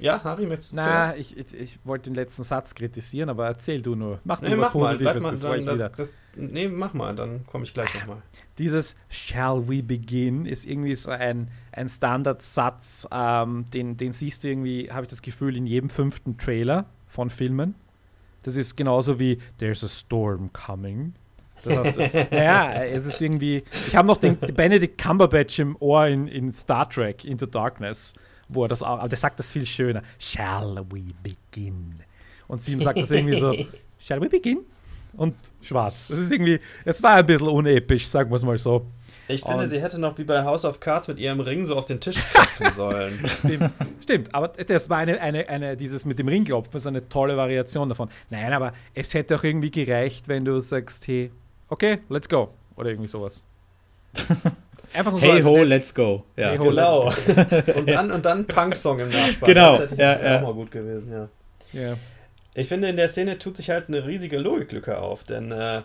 Ja, Harry, möchtest du Na, ich, ich, ich, wollte den letzten Satz kritisieren, aber erzähl du nur. Mach nur nee, was mach Positives, mal, bevor ich das, wieder... Das, nee, mach mal, dann komme ich gleich nochmal. Dieses Shall we begin ist irgendwie so ein, ein Standardsatz, ähm, den, den siehst du irgendwie, habe ich das Gefühl, in jedem fünften Trailer von Filmen. Das ist genauso wie There's a storm coming. Das heißt, naja, es ist irgendwie. Ich habe noch den Benedict Cumberbatch im Ohr in, in Star Trek Into Darkness, wo er das auch, aber der sagt das viel schöner. Shall we begin? Und sie sagt das irgendwie so, Shall we begin? Und schwarz. Es ist irgendwie, es war ein bisschen unepisch, sagen wir es mal so. Ich finde, und sie hätte noch wie bei House of Cards mit ihrem Ring so auf den Tisch klopfen sollen. Stimmt, stimmt, aber das war eine, eine, eine, dieses mit dem Ringklopfen, so eine tolle Variation davon. Nein, aber es hätte auch irgendwie gereicht, wenn du sagst, hey, okay, let's go. Oder irgendwie sowas. Einfach nur hey so ho, let's go. Ja. Hey ho, genau. Let's go. und dann, und dann Punk-Song im Nachspann. Genau. Das hätte ja, ja. auch mal gut gewesen, ja. ja. Ich finde, in der Szene tut sich halt eine riesige Logiklücke auf, denn äh,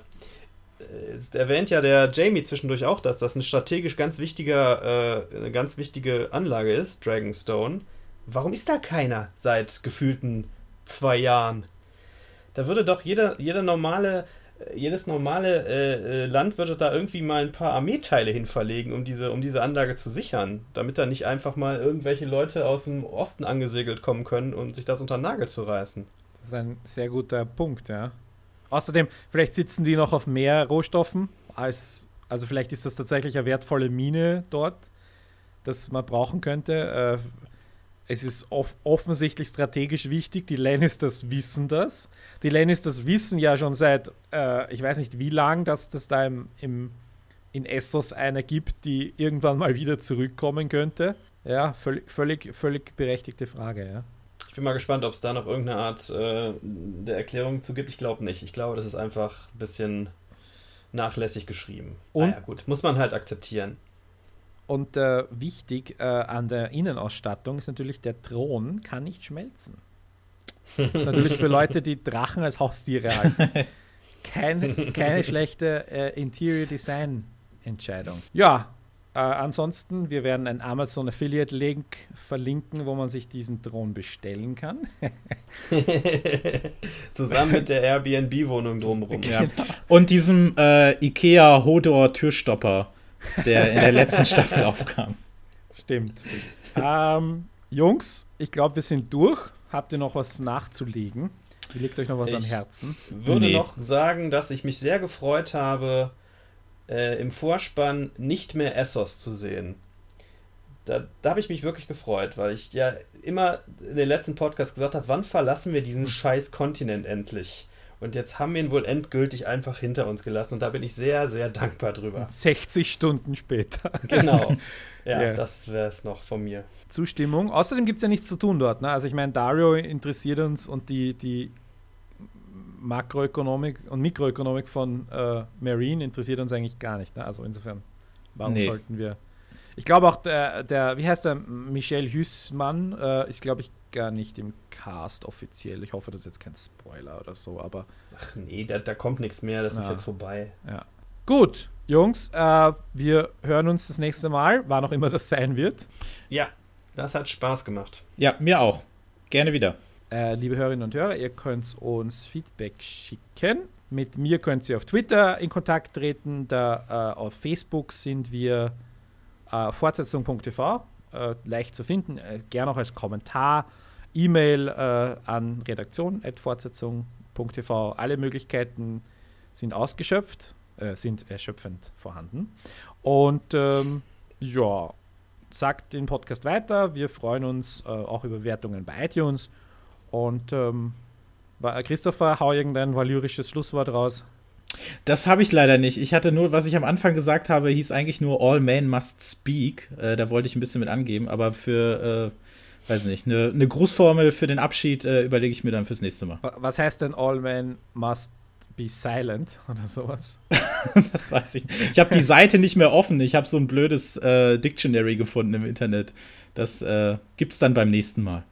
es erwähnt ja der Jamie zwischendurch auch, dass das ein strategisch ganz wichtiger, äh, eine ganz wichtige Anlage ist, Dragonstone. Warum ist da keiner seit gefühlten zwei Jahren? Da würde doch jeder, jeder normale jedes normale äh, äh, Land würde da irgendwie mal ein paar Armeeteile hin verlegen, um diese, um diese Anlage zu sichern, damit da nicht einfach mal irgendwelche Leute aus dem Osten angesegelt kommen können und sich das unter den Nagel zu reißen. Das ist ein sehr guter Punkt, ja. Außerdem, vielleicht sitzen die noch auf mehr Rohstoffen als, also vielleicht ist das tatsächlich eine wertvolle Mine dort, das man brauchen könnte. Äh, es ist off offensichtlich strategisch wichtig. Die Lannisters wissen das. Die Lannisters wissen ja schon seit, äh, ich weiß nicht wie lang, dass das da im, im, in Essos eine gibt, die irgendwann mal wieder zurückkommen könnte. Ja, völlig, völlig, völlig berechtigte Frage, ja. Ich bin mal gespannt, ob es da noch irgendeine Art äh, der Erklärung zu gibt. Ich glaube nicht. Ich glaube, das ist einfach ein bisschen nachlässig geschrieben. Und? Naja, gut, muss man halt akzeptieren. Und äh, wichtig äh, an der Innenausstattung ist natürlich, der Thron kann nicht schmelzen. Das ist natürlich für Leute, die Drachen als Haustiere halten. Kein, keine schlechte äh, Interior Design Entscheidung. Ja, äh, ansonsten, wir werden einen Amazon Affiliate Link verlinken, wo man sich diesen Thron bestellen kann. Zusammen mit der Airbnb-Wohnung drumherum. Ja. Und diesem äh, IKEA Hodor Türstopper der in der letzten Staffel aufkam. Stimmt. Ähm, Jungs, ich glaube, wir sind durch. Habt ihr noch was nachzulegen? Wie liegt euch noch was ich am Herzen? Ich würde nee. noch sagen, dass ich mich sehr gefreut habe, äh, im Vorspann nicht mehr Essos zu sehen. Da, da habe ich mich wirklich gefreut, weil ich ja immer in den letzten Podcast gesagt habe, wann verlassen wir diesen scheiß Kontinent endlich? Und jetzt haben wir ihn wohl endgültig einfach hinter uns gelassen. Und da bin ich sehr, sehr dankbar drüber. 60 Stunden später. Genau. Ja, yeah. das wäre es noch von mir. Zustimmung. Außerdem gibt es ja nichts zu tun dort. Ne? Also ich meine, Dario interessiert uns und die, die Makroökonomik und Mikroökonomik von äh, Marine interessiert uns eigentlich gar nicht. Ne? Also insofern, warum nee. sollten wir. Ich glaube auch der, der, wie heißt der, Michel Hüssmann äh, ist, glaube ich, gar nicht im Cast offiziell. Ich hoffe, das ist jetzt kein Spoiler oder so, aber. Ach nee, da, da kommt nichts mehr, das ja. ist jetzt vorbei. Ja. Gut, Jungs, äh, wir hören uns das nächste Mal, wann auch immer das sein wird. Ja, das hat Spaß gemacht. Ja, mir auch. Gerne wieder. Äh, liebe Hörerinnen und Hörer, ihr könnt uns Feedback schicken. Mit mir könnt ihr auf Twitter in Kontakt treten. Da äh, auf Facebook sind wir äh, fortsetzung.tv, äh, leicht zu finden. Äh, gerne auch als Kommentar E-Mail äh, an redaktion.fortsetzung.tv. Alle Möglichkeiten sind ausgeschöpft, äh, sind erschöpfend vorhanden. Und ähm, ja, sagt den Podcast weiter. Wir freuen uns äh, auch über Wertungen bei iTunes. Und ähm, Christopher, hau irgendein valyrisches Schlusswort raus. Das habe ich leider nicht. Ich hatte nur, was ich am Anfang gesagt habe, hieß eigentlich nur All Men Must Speak. Äh, da wollte ich ein bisschen mit angeben, aber für äh, weiß nicht, eine, eine Grußformel für den Abschied äh, überlege ich mir dann fürs nächste Mal. Was heißt denn All Men must be silent oder sowas? das weiß ich nicht. Ich habe die Seite nicht mehr offen. Ich habe so ein blödes äh, Dictionary gefunden im Internet. Das äh, es dann beim nächsten Mal.